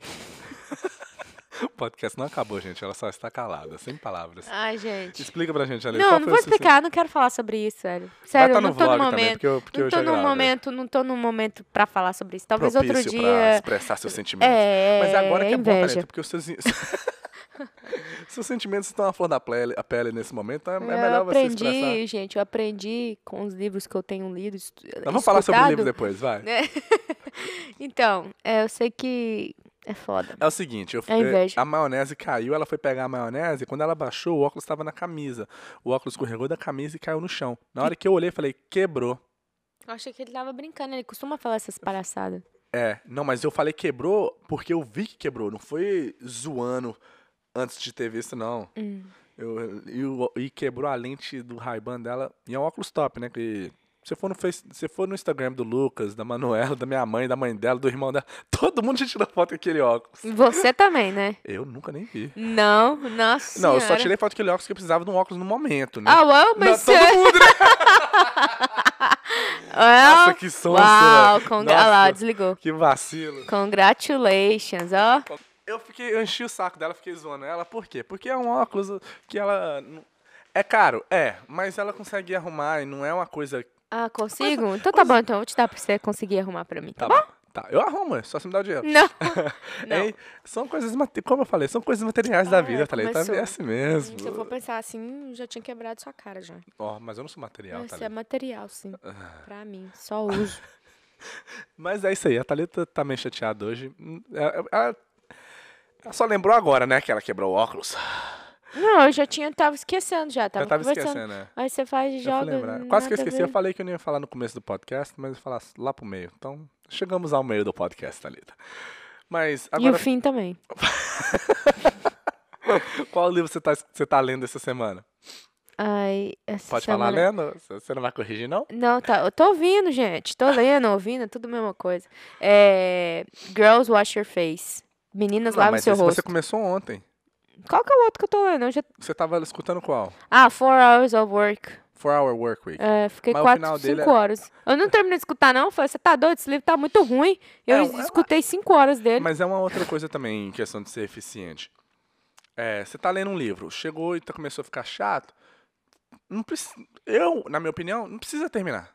o podcast não acabou, gente. Ela só está calada, sem palavras. Ai, gente. Explica pra gente, Ale. Não, não vou explicar, não quero falar sobre isso, sério. Sério, tá não tô no também, momento. porque eu, porque não tô no momento, não tô no momento pra falar sobre isso. Talvez outro Propício pra dia. expressar seus sentimentos. É, Mas agora que é bom, inveja. Thalita, porque os seus... seus sentimentos estão à flor da pele, a pele nesse momento, é, é eu melhor você aprendi, expressar. gente, eu aprendi com os livros que eu tenho lido. estu- Nós vamos falar sobre o livro escutado. depois, vai. É. Então, é, eu sei que é foda. É o seguinte, eu, É eh, a maionese caiu, ela foi pegar a maionese, e quando ela baixou, o óculos estava na camisa. O óculos escorregou da camisa e caiu no chão. Na hora que eu olhei, falei, quebrou. Eu achei que ele tava brincando, ele costuma falar essas palhaçadas. É, não, mas eu falei quebrou porque eu vi que quebrou, não foi zoando antes de ter visto, não. Hum. Eu, e, o- e quebrou a lente do Ray-Ban dela, e é um óculos top, né? Que se for no face, se for no Instagram do Lucas, da Manuela, da minha mãe, da mãe dela, do irmão dela, todo mundo já tirou foto com aquele óculos. Você também, né? Eu nunca nem vi. Não, nossa Não, eu só tirei foto com aquele óculos porque eu precisava de um óculos no momento, né? Ah, uau, Não, mas todo você... mundo, né? Well, Nossa, que sonso, Uau, velho. congra... ah lá, Nossa, desligou. Que vacilo. Congratulations, ó. Eu fiquei, eu enchi o saco dela, fiquei zoando ela. Por quê? Porque é um óculos que ela. É caro, é, mas ela consegue arrumar e não é uma coisa. Ah, consigo? Então tá bom, então eu vou te dar pra você conseguir arrumar pra mim, tá, bom? Tá, eu arrumo, é só você me dá o dinheiro. Não. Não. É, são coisas, como eu falei, são coisas materiais da Ah, vida, é, tá ligado? começou. É assim mesmo. Se eu for pensar assim, já tinha quebrado sua cara já. Ó, mas eu não sou material, Isso é Thalita. material, sim. Ah. Pra mim, só uso. Mas é isso aí, a Thalita tá meio chateada hoje. Hum, Ela, ela- Ela só lembrou agora, né, que ela quebrou o óculos. Não, eu já tinha, tava esquecendo já, tava, eu tava esquecendo, né? Aí você faz e joga. Quase que eu esqueci. Eu falei que eu não ia falar no começo do podcast, mas eu ia falar lá pro meio. Então, chegamos ao meio do podcast, Thalita. Mas, E o agora, fim também. qual livro você tá, você tá lendo essa semana? Ai, essa Pode falar semana- lendo? Você não vai corrigir, não? Não, tá. Eu tô ouvindo, gente. Tô lendo, ouvindo, é tudo a mesma coisa. É, Girls Wash Your Face. Meninas Não, Lavam mas Seu Rosto. você começou ontem. Qual que é o outro que eu tô lendo? Eu já... Você tava escutando qual? Ah, Four Hours of Work. Four Hour Work Week. É, fiquei Mas quatro, cinco é- horas. Eu não terminei de escutar, não. Falei, você tá doido? Esse livro tá muito ruim. Eu É, é- escutei cinco horas dele. Mas é uma outra coisa também, em questão de ser eficiente. É, você tá lendo um livro, chegou e tá, começou a ficar chato. Não preci- eu, na minha opinião, não precisa terminar.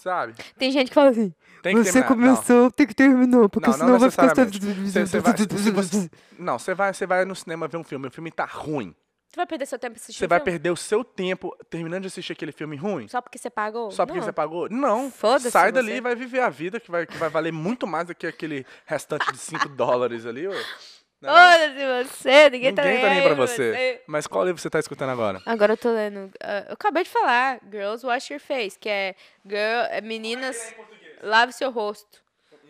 Sabe? Tem gente que fala assim, Tem que você terminar. começou, tem que terminar, porque Não, não senão vai ficar... necessariamente. Você, você vai, se você- não, você vai, você vai no cinema ver um filme, o filme tá ruim. Você vai perder seu tempo assistindo Você vai filme? perder o seu tempo terminando de assistir aquele filme ruim? Só porque você pagou? Só porque Não. você pagou? Não. Foda-se Sai você. dali e vai viver a vida que vai, que vai valer muito mais do que aquele restante de 5 dólares ali. Ô. Não é não? Foda-se você, ninguém, tá Ninguém tá nem aí pra pra você. Mas qual livro você tá escutando agora? Agora eu tô lendo. ah, eu acabei de falar, Girls Wash Your Face, que é, girl, é meninas, lave seu rosto.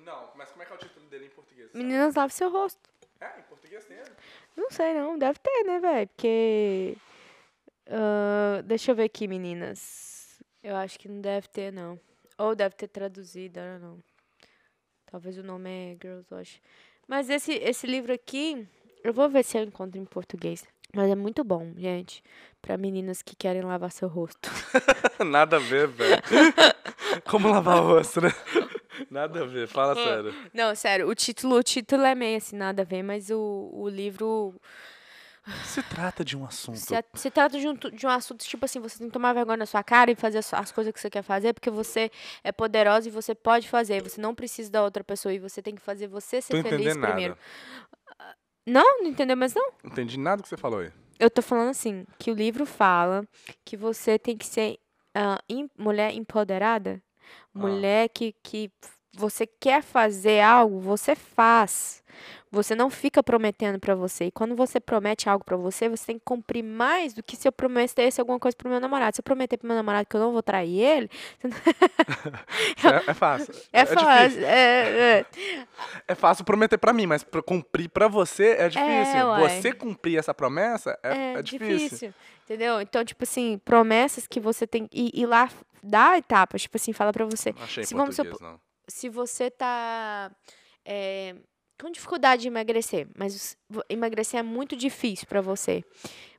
Não, mas como é que é o título dele em português? Meninas, lave seu rosto. É, em português tem. Não sei não, deve ter, né, velho? Porque. ah, deixa eu ver aqui, meninas. Eu acho que não deve ter, não. Ou deve ter traduzido, know. Talvez o nome é Girls Wash. Mas esse, esse livro aqui, eu vou ver se eu encontro em português. Mas é muito bom, gente. Pra meninas que querem lavar seu rosto. Nada a ver, velho. Como lavar o rosto, né? Nada a ver, fala sério. Não, sério, o título, o título é meio assim, nada a ver, mas o, o livro Se trata de um assunto. se, se trata de um, de um assunto, tipo assim, você tem que tomar vergonha na sua cara e fazer as, as coisas que você quer fazer, porque você é poderosa e você pode fazer. Você não precisa da outra pessoa e você tem que fazer você ser Tô feliz primeiro. nada. Não? Não entendeu mais não? Não entendi nada que você falou aí. Eu tô falando assim, que o livro fala que você tem que ser ah, em- mulher empoderada, Ah. mulher que, que você quer fazer algo, você faz. Você não fica prometendo pra você. E quando você promete algo pra você, você tem que cumprir mais do que se eu prometesse alguma coisa pro meu namorado. Se eu prometer pro meu namorado que eu não vou trair ele, É, é fácil. é, difícil. fácil. É, é. É fácil prometer pra mim, mas pra cumprir pra você é difícil. uai. você cumprir essa promessa é, É, é difícil. difícil. Entendeu? Então, tipo assim, promessas que você tem. E, e lá dá etapas, tipo assim, fala pra você. Não achei Se vamos português, não. Se você tá é, com dificuldade de emagrecer, mas emagrecer é muito difícil pra você,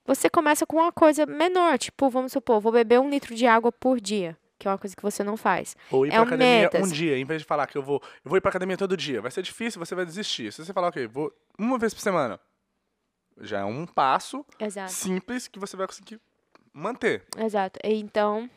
você começa com uma coisa menor, tipo, vamos supor, vou beber um litro de água por dia, que é uma coisa que você não faz. Ou ir é pra academia metas. um dia, em vez de falar que eu vou, eu vou ir pra academia todo dia. Vai ser difícil, você vai desistir. Se você falar, ok, vou uma vez por semana, já é um passo Exato. simples que você vai conseguir manter. Exato. Então,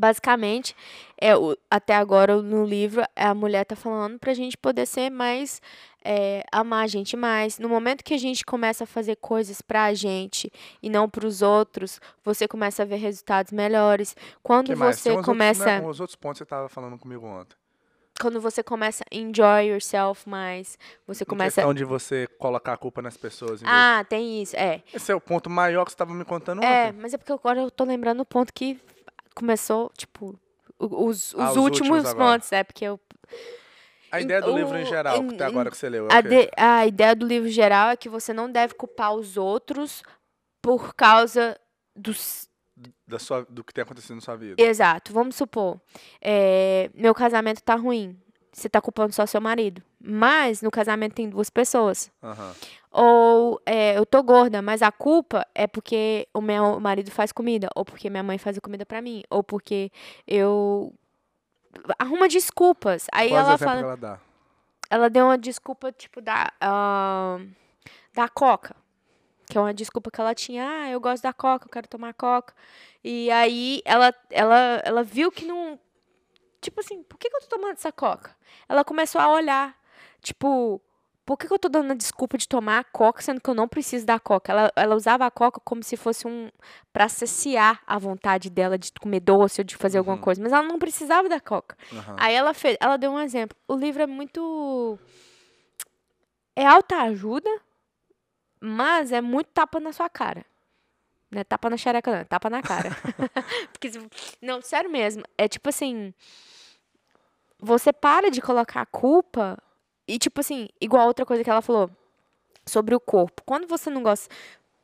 basicamente, é o, até agora no livro a mulher tá falando pra gente poder ser mais é, amar a gente mais. No momento que a gente começa a fazer coisas pra gente e não pros outros, você começa a ver resultados melhores. Quando você começa, Outros, né, os outros pontos que você tava falando comigo ontem. quando você começa a enjoy yourself mais, você começa questão de você colocar a culpa nas pessoas. Ah, tem isso, é. Esse é o ponto maior que você tava me contando É, ontem. mas é porque agora eu tô lembrando o ponto que começou, tipo, os, os, Ah, os últimos, últimos pontos, é, porque eu A ideia do o- livro em geral, que até agora que você leu, é A, de- a ideia do livro geral é que você não deve culpar os outros por causa dos. Da sua, do que tem acontecido na sua vida. Exato. Vamos supor, é, meu casamento tá ruim. Você tá culpando só seu marido. Mas no casamento tem duas pessoas. Aham. Ou é, eu tô gorda, mas a culpa é porque o meu marido faz comida. Ou porque minha mãe faz a comida pra mim. Ou porque eu. Arruma desculpas. Aí Quais ela fala. ela dá? ela deu uma desculpa, tipo, da, ah, da Coca. Que é uma desculpa que ela tinha. Ah, eu gosto da Coca, eu quero tomar Coca. E aí ela, ela, ela viu que não. Tipo assim, por que, que eu tô tomando essa Coca? Ela começou a olhar. Tipo, por que, que eu tô dando a desculpa de tomar a Coca, sendo que eu não preciso da Coca? Ela, ela usava a Coca como se fosse um. pra saciar a vontade dela de comer doce ou de fazer alguma Uhum. coisa. Mas ela não precisava da Coca. Aham. Aí ela fez, ela deu um exemplo. O livro é muito é autoajuda, mas é muito tapa na sua cara. Não é tapa na xereca, não, é tapa na cara. Porque, não, sério mesmo. É tipo assim. Você para de colocar a culpa. E, tipo assim, igual outra coisa que ela falou sobre o corpo. Quando você não gosta.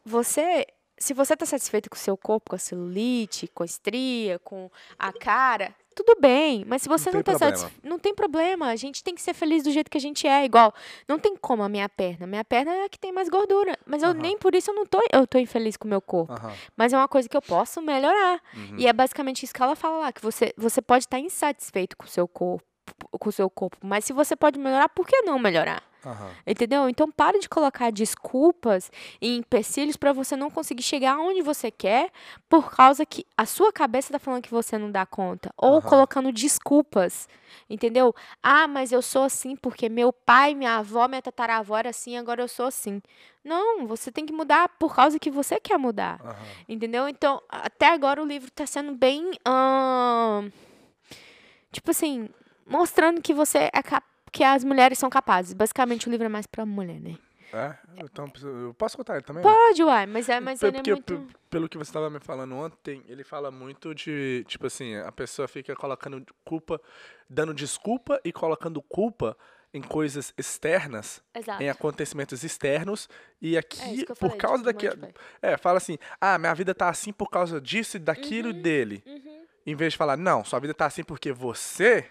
Você. Se você tá satisfeito com o seu corpo, com a celulite, com a estria, com a cara, tudo bem. Mas se você tem não, tá satisfeito. Não tem problema. A gente tem que ser feliz do jeito que a gente é. Igual. Não tem como a minha perna. Minha perna é a que tem mais gordura. Mas eu Aham. nem por isso eu não tô, eu tô infeliz com o meu corpo. Aham. Mas é uma coisa que eu posso melhorar. Uhum. E é basicamente isso que ela fala lá, que você, você pode estar insatisfeito com o seu corpo, com o seu corpo, mas se você pode melhorar, por que não melhorar? Aham. Entendeu? Então pare de colocar desculpas e empecilhos para você não conseguir chegar onde você quer por causa que a sua cabeça tá falando que você não dá conta ou Aham. colocando desculpas. Entendeu? Ah, mas eu sou assim porque meu pai, minha avó, minha tataravó era assim, agora eu sou assim. Não, você tem que mudar por causa que você quer mudar. Aham. Entendeu? Então, até agora o livro tá sendo bem. ahn, tipo assim, mostrando que você é cap- que as mulheres são capazes. Basicamente, o livro é mais pra mulher, né? É? Então, eu posso contar ele também? Pode, uai, mas é, mas ele é porque, muito. pe- pelo que você estava me falando ontem, ele fala muito de, tipo assim, a pessoa fica colocando culpa, dando desculpa e colocando culpa em coisas externas, Exato. em acontecimentos externos, e É aqui, que eu por falei, causa tipo, um daqui, monte de coisa. é, fala assim, ah, minha vida tá assim por causa disso e daquilo e dele, Uhum. em vez de falar, não, sua vida tá assim porque você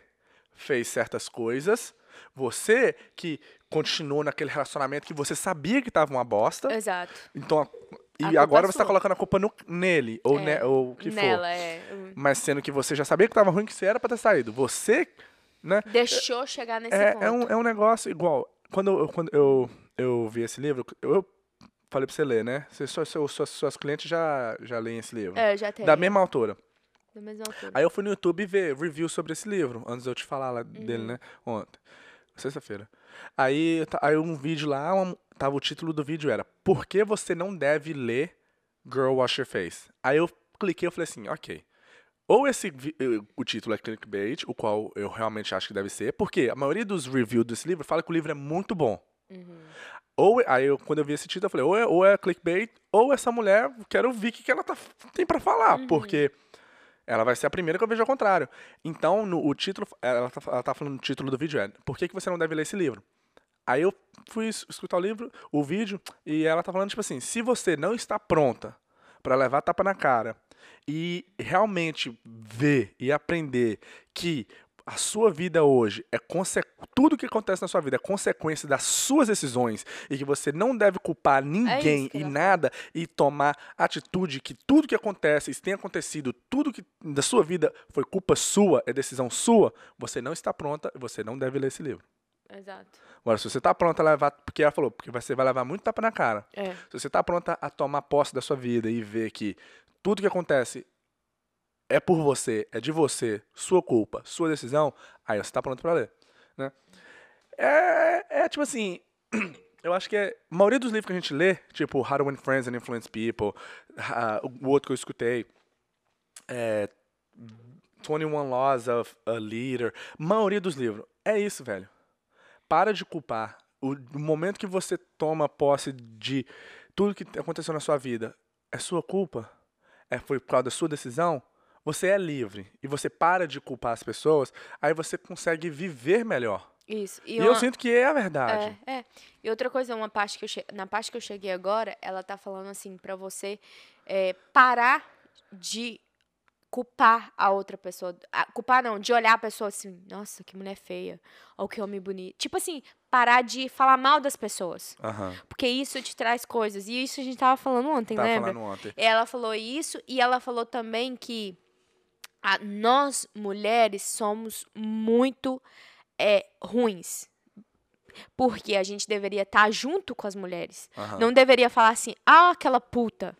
fez certas coisas, você que continuou naquele relacionamento que você sabia que tava uma bosta, Exato. então, a- e culpa agora é você tá sua. colocando a culpa no- nele, ou, É, ne, ou o que for. Nela, é. Hum. Mas sendo que você já sabia que tava ruim, que você era pra ter saído. Você, né? Deixou chegar nesse É, ponto. é, um, é um negócio igual. Quando, eu, quando eu, eu vi esse livro, eu, eu falei pra você ler, né? Você, sua- seu- suas, suas clientes já, já leem esse livro. É, já tem. Da mesma autora. Aí eu fui no YouTube ver review sobre esse livro, antes de eu te falar lá dele, Uhum. né? Ontem. Sexta-feira. Aí, ta- aí um vídeo lá, um- tava o título do vídeo era Por que você não deve ler Girl Wash Your Face? Aí eu cliquei e falei assim, ok. Ou esse eh, o título é clickbait, o qual eu realmente acho que deve ser, porque a maioria dos reviews desse livro fala que o livro é muito bom. Uhum. Ou aí eu, quando eu vi esse título, eu falei, ou é, ou é clickbait, ou essa mulher, quero ouvir o que, que ela tá, tem pra falar, Uhum. porque ela vai ser a primeira que eu vejo ao contrário. Então, no, o título, ela tá, ela tá falando no título do vídeo é Por que, que você não deve ler esse livro? Aí eu fui es- escutar o livro, o vídeo, e ela tá falando, tipo assim, se você não está pronta pra levar tapa na cara e realmente ver e aprender que a sua vida hoje é tudo que acontece na sua vida é consequência das suas decisões e que você não deve culpar ninguém que e nada e tomar atitude que tudo que acontece, isso tem acontecido, tudo que da sua vida foi culpa sua, é decisão sua, você não está pronta e você não deve ler esse livro. Exato. Agora, se você está pronta a levar, porque ela falou, porque você vai levar muito tapa na cara. É. Se você está pronta a tomar posse da sua vida e ver que tudo que acontece é por você, é de você, sua culpa, sua decisão, aí você está pronto para ler, né? É, é tipo assim, eu acho que é, a maioria dos livros que a gente lê, tipo How to Win Friends and Influence People, ah, o outro que eu escutei, é 21 Laws of a Leader, maioria dos livros, é isso, velho. Para de culpar. O momento que você toma posse de tudo que aconteceu na sua vida é sua culpa, é foi por causa da sua decisão, você é livre e você para de culpar as pessoas, aí você consegue viver melhor. Isso. E, uma- eu sinto que é a verdade. É, é. E outra coisa, uma parte que eu che... na parte que eu cheguei agora, ela tá falando assim pra você é, parar de culpar a outra pessoa. Ah, culpar não, de olhar a pessoa assim, nossa, que mulher feia, ou que homem bonito. Tipo assim, parar de falar mal das pessoas. Aham. Porque isso te traz coisas. E isso a gente tava falando ontem, Tava lembra? falando ontem. Ela falou isso e ela falou também que a- nós, mulheres, somos muito é, ruins. Porque a gente deveria estar junto com as mulheres. Aham. Não deveria falar assim, ah, aquela puta.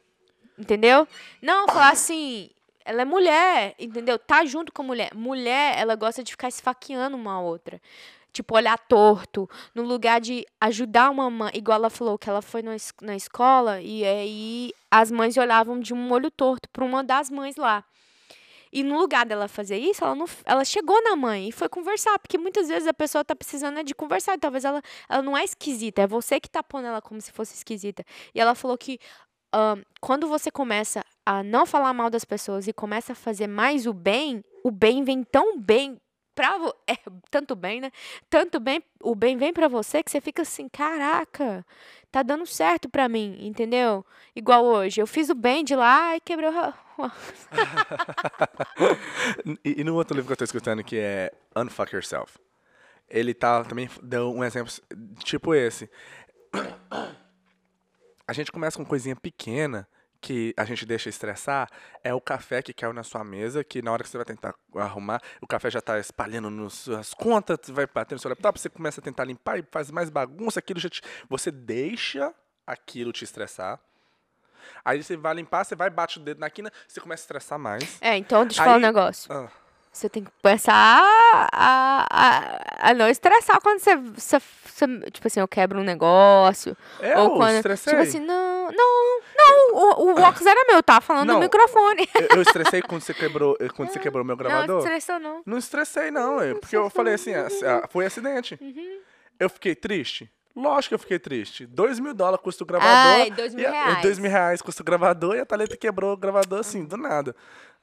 Entendeu? Não, falar assim, ela é mulher, entendeu? Tá junto com a mulher. Mulher, ela gosta de ficar esfaqueando uma a outra. Tipo, olhar torto, no lugar de ajudar uma mãe. Igual ela falou que ela foi na, na escola e aí as mães olhavam de um olho torto para uma das mães lá. E no lugar dela fazer isso, ela, não, ela chegou na mãe e foi conversar, porque muitas vezes a pessoa tá precisando é de conversar, e talvez ela, ela não é esquisita, é você que tá pondo ela como se fosse esquisita. E ela falou que quando você começa a não falar mal das pessoas e começa a fazer mais o bem, o bem vem tão bem pra é, tanto bem, né? Tanto bem, o bem vem pra você que você fica assim, caraca, tá dando certo pra mim, entendeu? Igual hoje, eu fiz o bem de lá e quebrou E, e no outro livro que eu tô escutando, que é Unfuck Yourself, ele tá, também deu um exemplo tipo esse. A gente começa com coisinha pequena que a gente deixa estressar, é o café que caiu na sua mesa, que na hora que você vai tentar arrumar, o café já tá espalhando nas suas contas, vai bater no seu laptop, você começa a tentar limpar e faz mais bagunça, aquilo já te, você deixa aquilo te estressar. Aí você vai limpar, você vai, bate o dedo na quina, você começa a estressar mais. É, então deixa eu falar um negócio. Ah. Você tem que começar a, a, a, não estressar quando você, você, você- Tipo assim, eu quebro um negócio. É, ou eu quando. estressei. Tipo assim, não, não, não, o, o óculos era meu, tava falando Não. no microfone. Eu, eu estressei quando você quebrou, eh, quando você quebrou meu Não, gravador. estressou não. Não estressei, não, é, porque eu falei assim, ah, ah, foi acidente. Uhum. Eu fiquei triste? Lógico que eu fiquei triste. Dois mil dólares custa o gravador. Ai, dois mil e a- reais. Dois mil reais custa o gravador e a Thalita quebrou o gravador assim, do nada.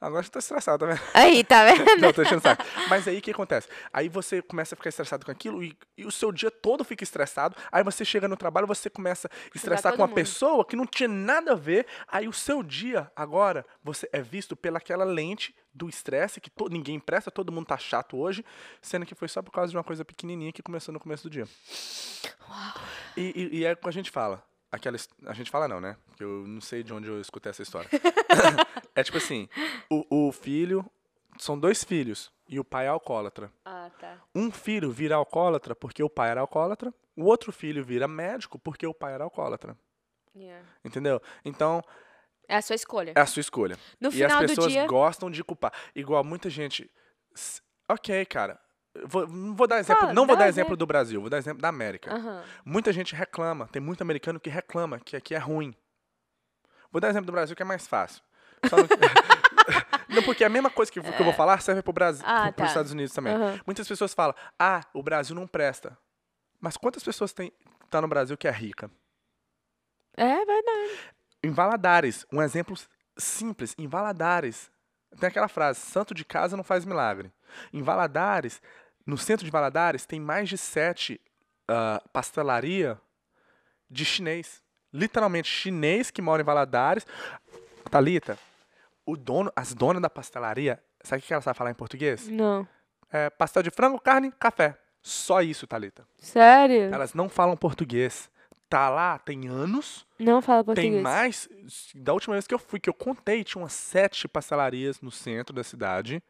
Agora eu tô estressado, tá vendo? Aí, tá vendo? Não, tô enchendo o saco. Mas aí o que acontece? Aí você começa a ficar estressado com aquilo e, e o seu dia todo fica estressado. Aí você chega no trabalho, você começa a estressar com uma mundo. pessoa que não tinha nada a ver. Aí o seu dia, agora, você é visto pelaquela lente do estresse que to- ninguém presta, todo mundo tá chato hoje, sendo que foi só por causa de uma coisa pequenininha que começou no começo do dia. E, e- e é o que a gente fala. Aquela, a gente fala não, né? Porque eu não sei de onde eu escutei essa história. é tipo assim, o, o filho, são dois filhos e o pai é alcoólatra. Ah, tá. Um filho vira alcoólatra porque o pai era alcoólatra, o outro filho vira médico porque o pai era alcoólatra. Entendeu? Então, É a sua escolha. é a sua escolha. No e as pessoas dia. gostam de culpar. Igual muita gente. Ok, cara. Vou, não vou dar exemplo. Fala, não vou dar exemplo. exemplo do Brasil, vou dar exemplo da América. Aham. Muita gente reclama, tem muito americano que reclama que aqui é ruim. Vou dar exemplo do Brasil que é mais fácil. Não... porque a mesma coisa que, que eu vou falar serve pro Brasil, Ah, pro- pros tá. Estados Unidos também. Aham. Muitas pessoas falam, ah, o Brasil não presta. Mas quantas pessoas tem tá no Brasil que é rica? É verdade. Em Valadares, um exemplo simples, em Valadares, tem aquela frase, santo de casa não faz milagre. Em Valadares, no centro de Valadares, tem mais de sete ah, pastelaria de chinês. Literalmente, chinês que mora em Valadares. Thalita, o dono, as donas da pastelaria, sabe o que ela sabe falar em português? Não. É pastel de frango, carne, café. Só isso, Thalita. Sério? Elas não falam português. Tá lá, tem anos. Não fala português. Tem mais. Da última vez que eu fui, que eu contei, tinha umas sete pastelarias no centro da cidade.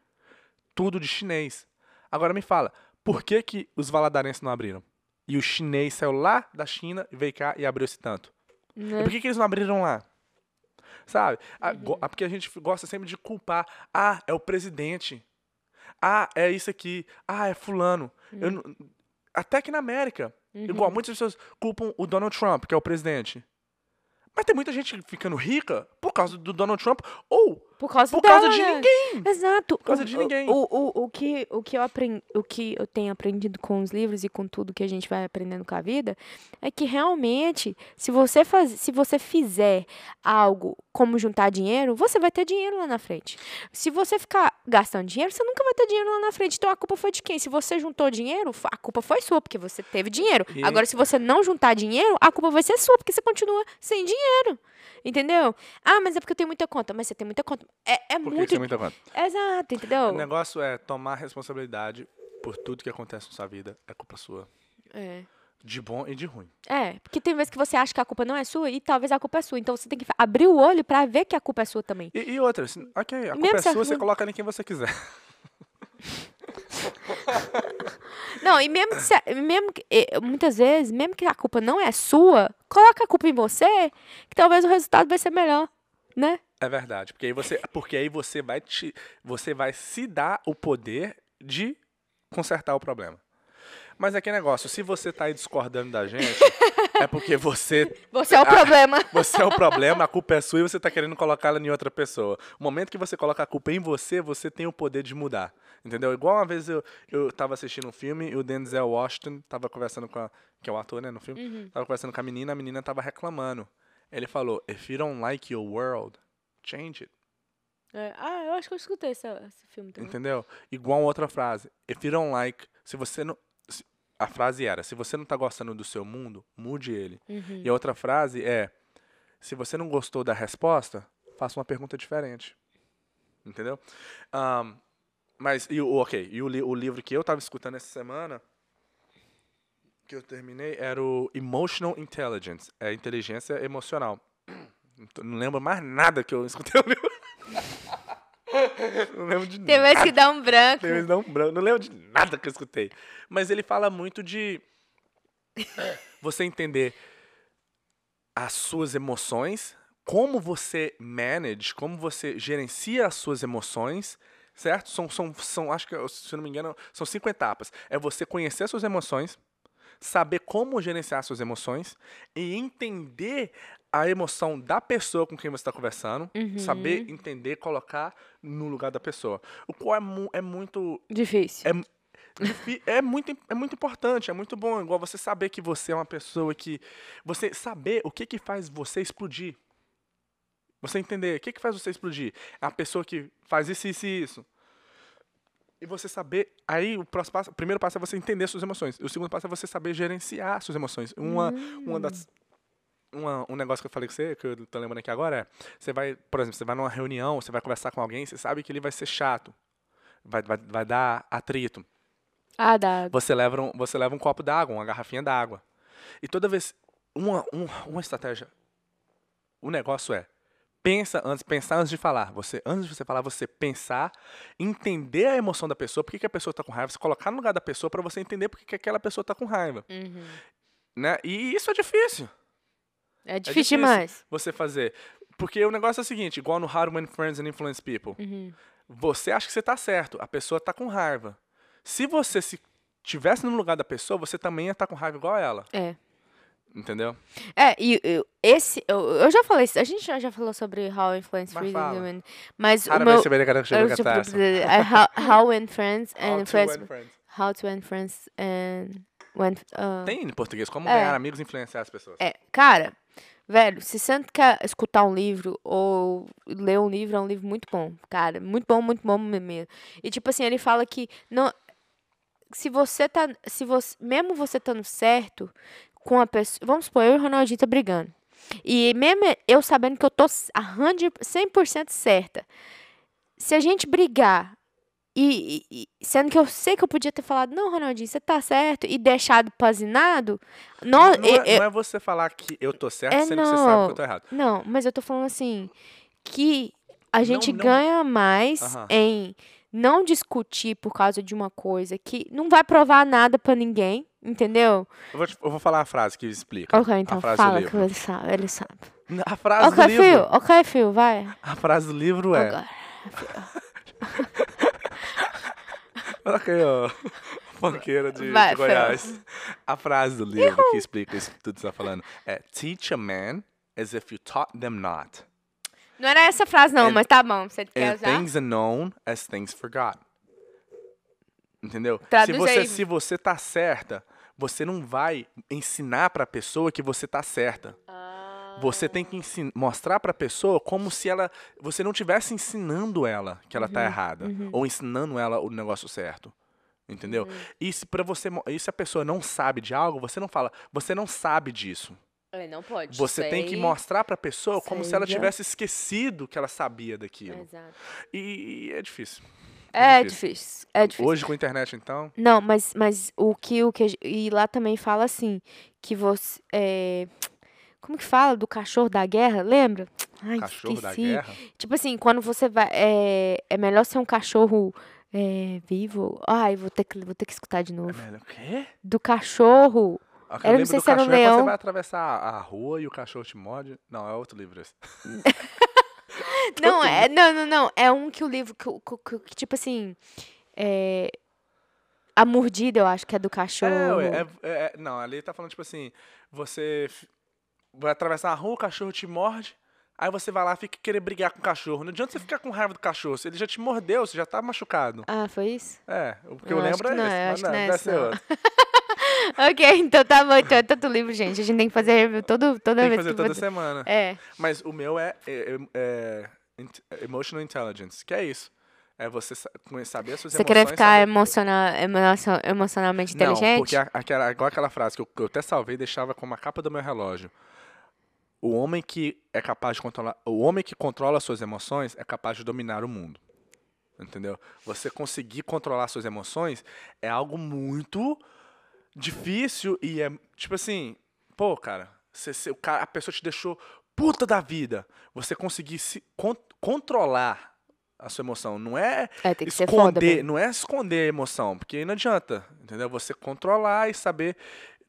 Tudo de chinês. Agora me fala, por que, que os valadarenses não abriram? E o chinês saiu lá da China e veio cá e abriu esse tanto. Né? E por que, que eles não abriram lá? Sabe? Uhum. a- porque a gente gosta sempre de culpar. Ah, é o presidente. Ah, é isso aqui. Ah, é fulano. Eu Uhum. até que na América. Igual, muitas pessoas culpam o Donald Trump, que é o presidente. Mas tem muita gente ficando rica por causa do Donald Trump ou Por causa por causa dela, de né? ninguém. Exato. Por causa O- de ninguém. O, o, o, que, o, que eu aprendi, o que eu tenho aprendido com os livros e com tudo que a gente vai aprendendo com a vida é que realmente, se você, faz, se você fizer algo como juntar dinheiro, você vai ter dinheiro lá na frente. Se você ficar gastando dinheiro, você nunca vai ter dinheiro lá na frente. Então a culpa foi de quem? Se você juntou dinheiro, a culpa foi sua, porque você teve dinheiro. E- Agora, se você não juntar dinheiro, a culpa vai ser sua, porque você continua sem dinheiro. Entendeu? Ah, mas é porque eu tenho muita conta. Mas você tem muita conta. É, é Por muito que você muita conta? Exato, entendeu? O negócio é tomar responsabilidade por tudo que acontece na sua vida. É culpa sua. É. De bom e de ruim. É, porque tem vezes que você acha que a culpa não é sua e talvez a culpa é sua. Então você tem que abrir o olho pra ver que a culpa é sua também. E, e outra, assim, ok, a culpa Mesmo é sua, você coloca em quem você quiser. Não, e mesmo que, você- mesmo que muitas vezes, mesmo que a culpa não é sua, coloca a culpa em você, que talvez o resultado vai ser melhor, né? É verdade, porque aí você, porque aí você vai te, você vai se dar o poder de consertar o problema. Mas é que negócio, se você tá aí discordando da gente, É porque você Você é o problema. Você é o problema, a culpa é sua e você tá querendo colocá-la em outra pessoa. O momento que você coloca a culpa em você, você tem o poder de mudar. Entendeu? Igual uma vez eu, eu tava assistindo um filme e o Denzel Washington tava conversando com a. que é o ator, né, no filme? Uhum. Tava conversando com a menina, a menina tava reclamando. Ele falou: If you don't like your world, change it. É, Ah, eu acho que eu escutei esse, esse filme também. Entendeu? Igual outra frase. If you don't like. Se você não. se- A frase era: Se você não tá gostando do seu mundo, mude ele. Uhum. E a outra frase é: Se você não gostou da resposta, faça uma pergunta diferente. Entendeu? Ahn, mas, e o, ok, e o, li- o livro que eu tava escutando essa semana, que eu terminei, era o Emotional Intelligence é inteligência emocional. Não tô- Não lembro mais nada que eu escutei o livro. Não lembro de Tem nada. vez que dá um branco. Tem vezes dá um branco. Não lembro de nada que eu escutei. Mas ele fala muito de você entender as suas emoções, como você manage, como você gerencia as suas emoções, certo? São, são, são acho que, se não me engano, são cinco etapas. É você conhecer as suas emoções, saber como gerenciar as suas emoções e entender a emoção da pessoa com quem você está conversando, saber entender, colocar no lugar da pessoa. O qual é, mu- é muito Difícil. é, é muito, é muito importante, é muito bom. Igual você saber que você é uma pessoa que. Você saber o que, que faz você explodir. Você entender o que, que faz você explodir. É a pessoa que faz isso, isso e isso. E você saber. Aí o próximo passo, o primeiro passo é você entender suas emoções. O segundo passo é você saber gerenciar suas emoções. Uma, uma das. uma- um negócio que eu falei com você, que eu tô lembrando aqui agora, é. Você vai, por exemplo, você vai numa reunião, você vai conversar com alguém, você sabe que ele vai ser chato. Vai, vai, vai dar atrito Ah, dá. você leva um, você leva um copo d'água, uma garrafinha d'água. E toda vez. Uma, um- uma estratégia. O negócio é. Pensa antes, pensar antes de falar. Você, antes de você falar, você pensar, entender a emoção da pessoa, por que, que a pessoa está com raiva, você colocar no lugar da pessoa para você entender por que, que aquela pessoa está com raiva. Uhum. Né? E isso é difícil. É É difícil demais. Você fazer. Porque o negócio é o seguinte, igual no How to Win Friends and Influence People. Uhum. Você acha que você tá certo, a pessoa tá com raiva. Se você se tivesse no lugar da pessoa, você também ia estar com raiva igual ela. É. Entendeu? É, e eu- esse. Eu, eu já falei. A gente já, já falou sobre How Influence Mas Freezing fala. Human. Mas o meu. cara com é how, how and Friends How and to Friends. win friends. How to Win Friends and. When, uh, Tem em português, como É. ganhar amigos e influenciar as pessoas. É, cara, velho, se você quer escutar um livro ou ler um livro, é um livro muito bom, cara. Muito bom, muito bom mesmo. E tipo assim, ele fala que não se você tá, se você, mesmo você estando certo com a pessoa, vamos supor, eu e o Ronaldinho tá brigando. E mesmo eu sabendo que eu tô a 100%, 100% certa. Se a gente brigar e, e- sendo que eu sei que eu podia ter falado, não, Ronaldinho, você tá certo, e deixado pazinado, Não, não, é, eu- não é você falar que eu tô certo, É, sendo que você sabe que não. eu tô errado. não, mas eu tô falando assim, que a Não, gente não- ganha mais Aham. em não discutir por causa de uma coisa que não vai provar nada pra ninguém, entendeu? Eu vou, te- eu vou falar a frase que explica. Ok, então a frase fala que ele sabe, ele sabe. A frase Ok, do livro. Phil, ok, Phil, vai. A frase do livro é. Agora. Ok, ó. Funkeira de, Vai, de Phil. Goiás. A frase do livro que explica isso que você tá falando é Teach a man as if you taught them not. Não era essa frase, não, And- mas tá bom. Você quer usar? things are known as things forgot. Entendeu? Se você, aí. se você tá certa, você não vai ensinar pra pessoa que você tá certa. Ah. Você tem que mostrar pra pessoa como se ela você não estivesse ensinando ela que ela Uhum, tá errada ou ensinando ela o negócio certo. Entendeu? Uhum. E se para você, e se a pessoa não sabe de algo, você não fala, você não sabe disso. Ele não pode. Você tem que sei. mostrar pra pessoa como se ela tivesse esquecido que ela sabia daquilo. Exato. E, e é difícil. É difícil. difícil. É difícil. Hoje com a internet, então, Não, mas, mas o que o que e lá também fala assim que você é, como que fala do cachorro da guerra? Lembra? Ai, cachorro da esqueci. guerra. Tipo assim, quando você vai é, é melhor ser um cachorro é, vivo. Ai, vou ter que vou ter que escutar de É novo. melhor- O quê? Do cachorro. Ah, que Eu não sei do se era um é quando leão. Você vai atravessar a, a rua e o cachorro te morde. Não, é outro livro esse. Não, é, não, não, não. É um que o livro, que, que, que- que, tipo assim, é, A mordida, eu acho que é do cachorro. É, é, é- é- não, ali tá falando, tipo assim, você vai atravessar a rua, o cachorro te morde, aí você vai lá e fica querer brigar com o cachorro. Não adianta você ficar com raiva do cachorro, se ele já te mordeu, você já tá machucado. Ah, foi isso? É, o que eu, Eu lembro é não, esse, eu acho que não é esse, não. ok, então tá bom. Então é tanto livro, gente. A gente tem que fazer review todo, toda Tem que vez fazer que toda for- semana. É. Mas o meu é, é- é- é Emotional Intelligence, que é isso. É você saber as suas Você emoções. querer ficar saber- emocional, emocio- emocionalmente Não, inteligente? porque a- aquela, igual aquela frase que eu, que eu até salvei e deixava como a capa do meu relógio. O homem que é capaz de controlar. O homem que controla suas emoções é capaz de dominar o mundo. Entendeu? Você conseguir controlar suas emoções é algo muito difícil e é tipo assim, pô, cara, você, você- o cara- a pessoa te deixou puta da vida. Você conseguir se con- controlar a sua emoção, não é É, esconder, não é esconder a emoção, porque não adianta, entendeu? Você controlar e saber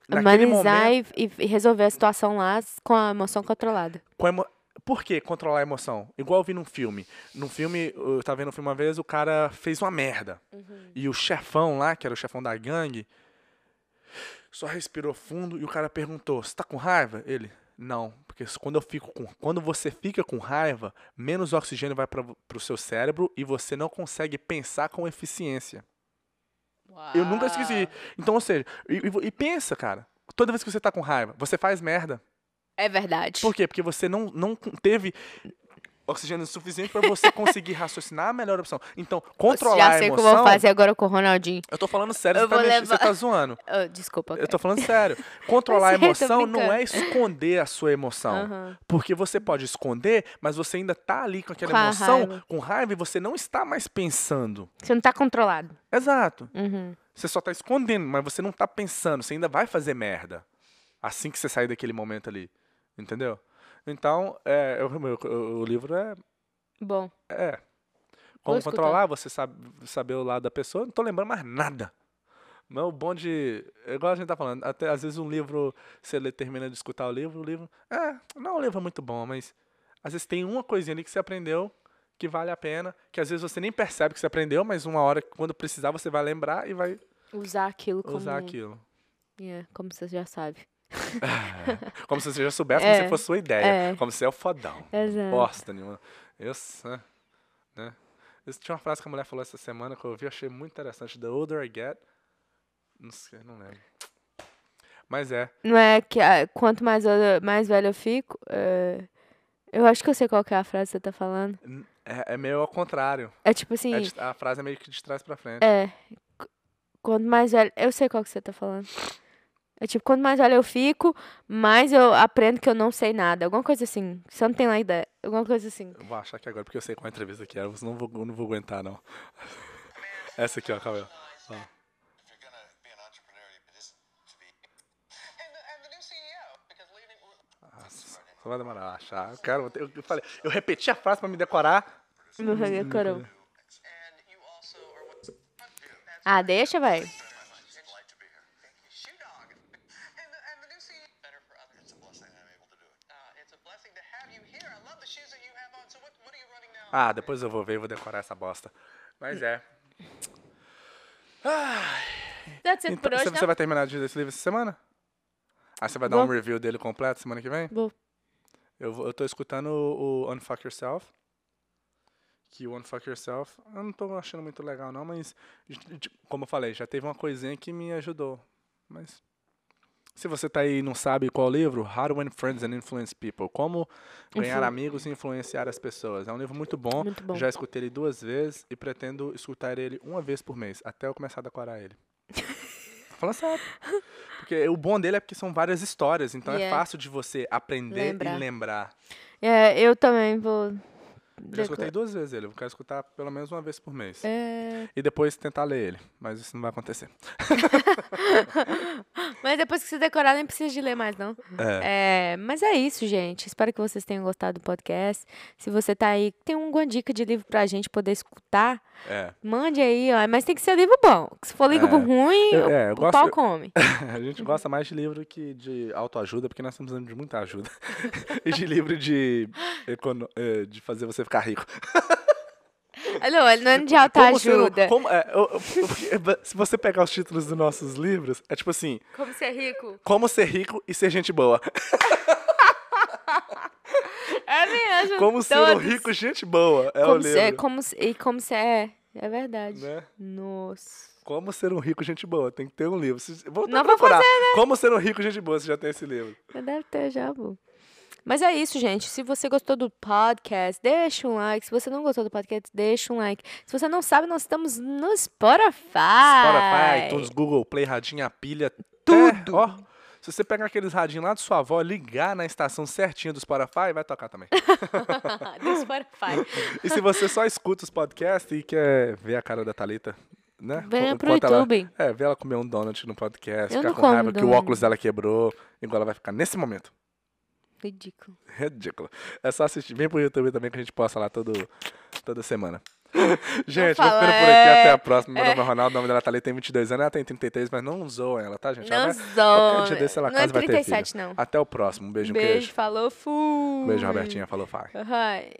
naquele Humanizar momento e, e resolver a situação lá com a emoção controlada. com emo... Por que controlar a emoção? Igual eu vi num filme. Num filme, eu tava vendo um filme uma vez, o cara fez uma merda. E o chefão lá, que era o chefão da gangue, só respirou fundo e o cara perguntou: "Você tá com raiva?" Ele: "Não, porque quando eu fico com, quando você fica com raiva, menos oxigênio vai para o seu cérebro e você não consegue pensar com eficiência." Eu nunca esqueci. Então, ou seja, e, e- e pensa, cara, toda vez que você tá com raiva, você faz merda. É verdade. Por quê? Porque você não, não teve oxigênio suficiente para você conseguir raciocinar a melhor opção. Então, controlar Já a sei o que eu emoção. vou fazer agora com o Ronaldinho. Eu tô falando sério, Eu você tá, levar- você tá zoando. Oh, desculpa. Eu tô falando sério. Controlar a tô emoção não é esconder a sua emoção. Aham. Porque você pode esconder, mas você ainda tá ali com aquela Com emoção, raiva. com raiva, e você não está mais pensando. Você não tá controlado. Exato. Uhum. Você só tá escondendo, mas você não tá pensando, você ainda vai fazer merda. Assim que você sair daquele momento ali. Entendeu? Então, é, o, o- o livro é. Bom. é como controlar, você sabe, saber o lado da pessoa. Não tô lembrando mais nada. Mas o bom de. é Igual a gente tá falando, até às vezes um livro, você lê- termina de escutar o livro, o livro. É, não é um livro muito bom, mas às vezes tem uma coisinha ali que você aprendeu que vale a pena, que às vezes você nem percebe que você aprendeu, mas uma hora, quando precisar, você vai lembrar e vai Usar aquilo como... usar aquilo. Yeah, como você já sabe. Como se você já soubesse, É, como se fosse sua ideia. é. Como se você é o fodão. Exato. Bosta nenhuma. Eu, sei, né? Isso tinha uma frase que a mulher falou essa semana que eu ouvi, achei muito interessante. The older I get. Não sei, não lembro. Mas é. Não é que ah, quanto mais, mais velho eu fico... é, Eu acho que eu sei qual que é a frase que você tá falando. É, é meio ao contrário. É tipo assim... É de- a frase é meio que de trás pra frente. É. qu- Quanto mais velho. Eu sei qual que você tá falando. É tipo, quanto mais velho eu fico, mais eu aprendo que eu não sei nada. Alguma coisa assim. Você não tem lá ideia. Alguma coisa assim. Eu vou achar que agora, porque eu sei qual entrevista que é. Eu não vou, não vou aguentar, não. Essa aqui, ó, aí. ó. Nossa, só vai demorar a achar. Eu quero. Eu, eu falei, eu repeti a frase pra me decorar. Meu decorou. That's Ah, deixa, vai. I'd like to be here. Thank you. Shoe dog. And the, and the new CEO. Better for others. It's a blessing I'm able to do it. Uh, it's a blessing to have you here. I love the shoes that you have on. So what, what are you running now? Ah, depois eu vou ver e vou decorar essa bosta. Mas é. Ai. That's it Então, por hoje, você, você vai terminar de ler esse livro essa semana? Aí você vai dar Vou. um review dele completo semana que vem? Vou. Eu, vou- eu tô escutando o, o Unfuck Yourself. Que o Unfuck Yourself, eu não tô achando muito legal não, mas j- j- como eu falei, já teve uma coisinha que me ajudou. Mas se você tá aí e não sabe qual livro, How to Win Friends and Influence People. Como ganhar Influ- amigos e influenciar as pessoas. É um livro muito bom. Muito bom. Já escutei ele duas vezes e pretendo escutar ele uma vez por mês, até eu começar a decorar ele. Falando sério. Porque o bom dele é porque são várias histórias, então é Yeah. fácil de você aprender Lembrar. e lembrar. É, eu também vou. Já escutei duas vezes ele, eu quero escutar pelo menos uma vez por mês. É, E depois tentar ler ele, mas isso não vai acontecer. Mas depois que você decorar, nem precisa de ler mais, não. É. É, mas é isso, gente. Espero que vocês tenham gostado do podcast. Se você tá aí, tem alguma dica de livro pra gente poder escutar, É. mande aí, ó. Mas tem que ser livro bom. Se for livro É. ruim, Eu- é, eu o gosto- pau come. A gente gosta mais de livro que de autoajuda, porque nós estamos precisando de muita ajuda. e de livro de, econo- eh, de fazer você ficar rico. Não, ele não é de Como ser um- autoajuda. como- é, eu- eu- se você pegar os títulos dos nossos livros, é tipo assim, Como ser rico. como ser rico e ser gente boa. É mesmo. Como ser um todos. rico gente boa, é o como se, livro. é, como E como se é. É verdade. Né? Nossa. Como ser um rico gente boa, tem que ter um livro. Vou Não até vou procurar. Como ser um rico gente boa, você já tem esse livro. Deve ter já, bom. Mas é isso, gente. Se você gostou do podcast, deixa um like. Se você não gostou do podcast, deixa um like. Se você não sabe, nós estamos no Spotify. Spotify, iTunes, Google Play, radinho, a pilha, tudo. ó, se você pegar aqueles radinhos lá de sua avó, ligar na estação certinha do Spotify, vai tocar também. do Spotify. e se você só escuta os podcasts e quer ver a cara da Thalita, né? Venha pro enquanto ela- YouTube. é, ver ela comer um donut no podcast, Eu ficar com raiva que o donut. óculos dela quebrou, igual ela vai ficar nesse momento. Ridículo. Ridículo. É só assistir. Vem pro YouTube também que a gente posta lá todo, toda semana. Gente, vou ficando por aqui. é, Até a próxima. Meu é. nome é Ronaldo. O nome dela tá ali, tem 22 anos. Ela tem 33, mas não zoam ela, tá, gente? Não vai- Qualquer zoa. dia desse ela Não é casa vai ter 37, filho. não. Até o próximo. Um beijo, um Beijo, queijo. falou, fui. Beijo, Robertinha. Falou, vai. Ai.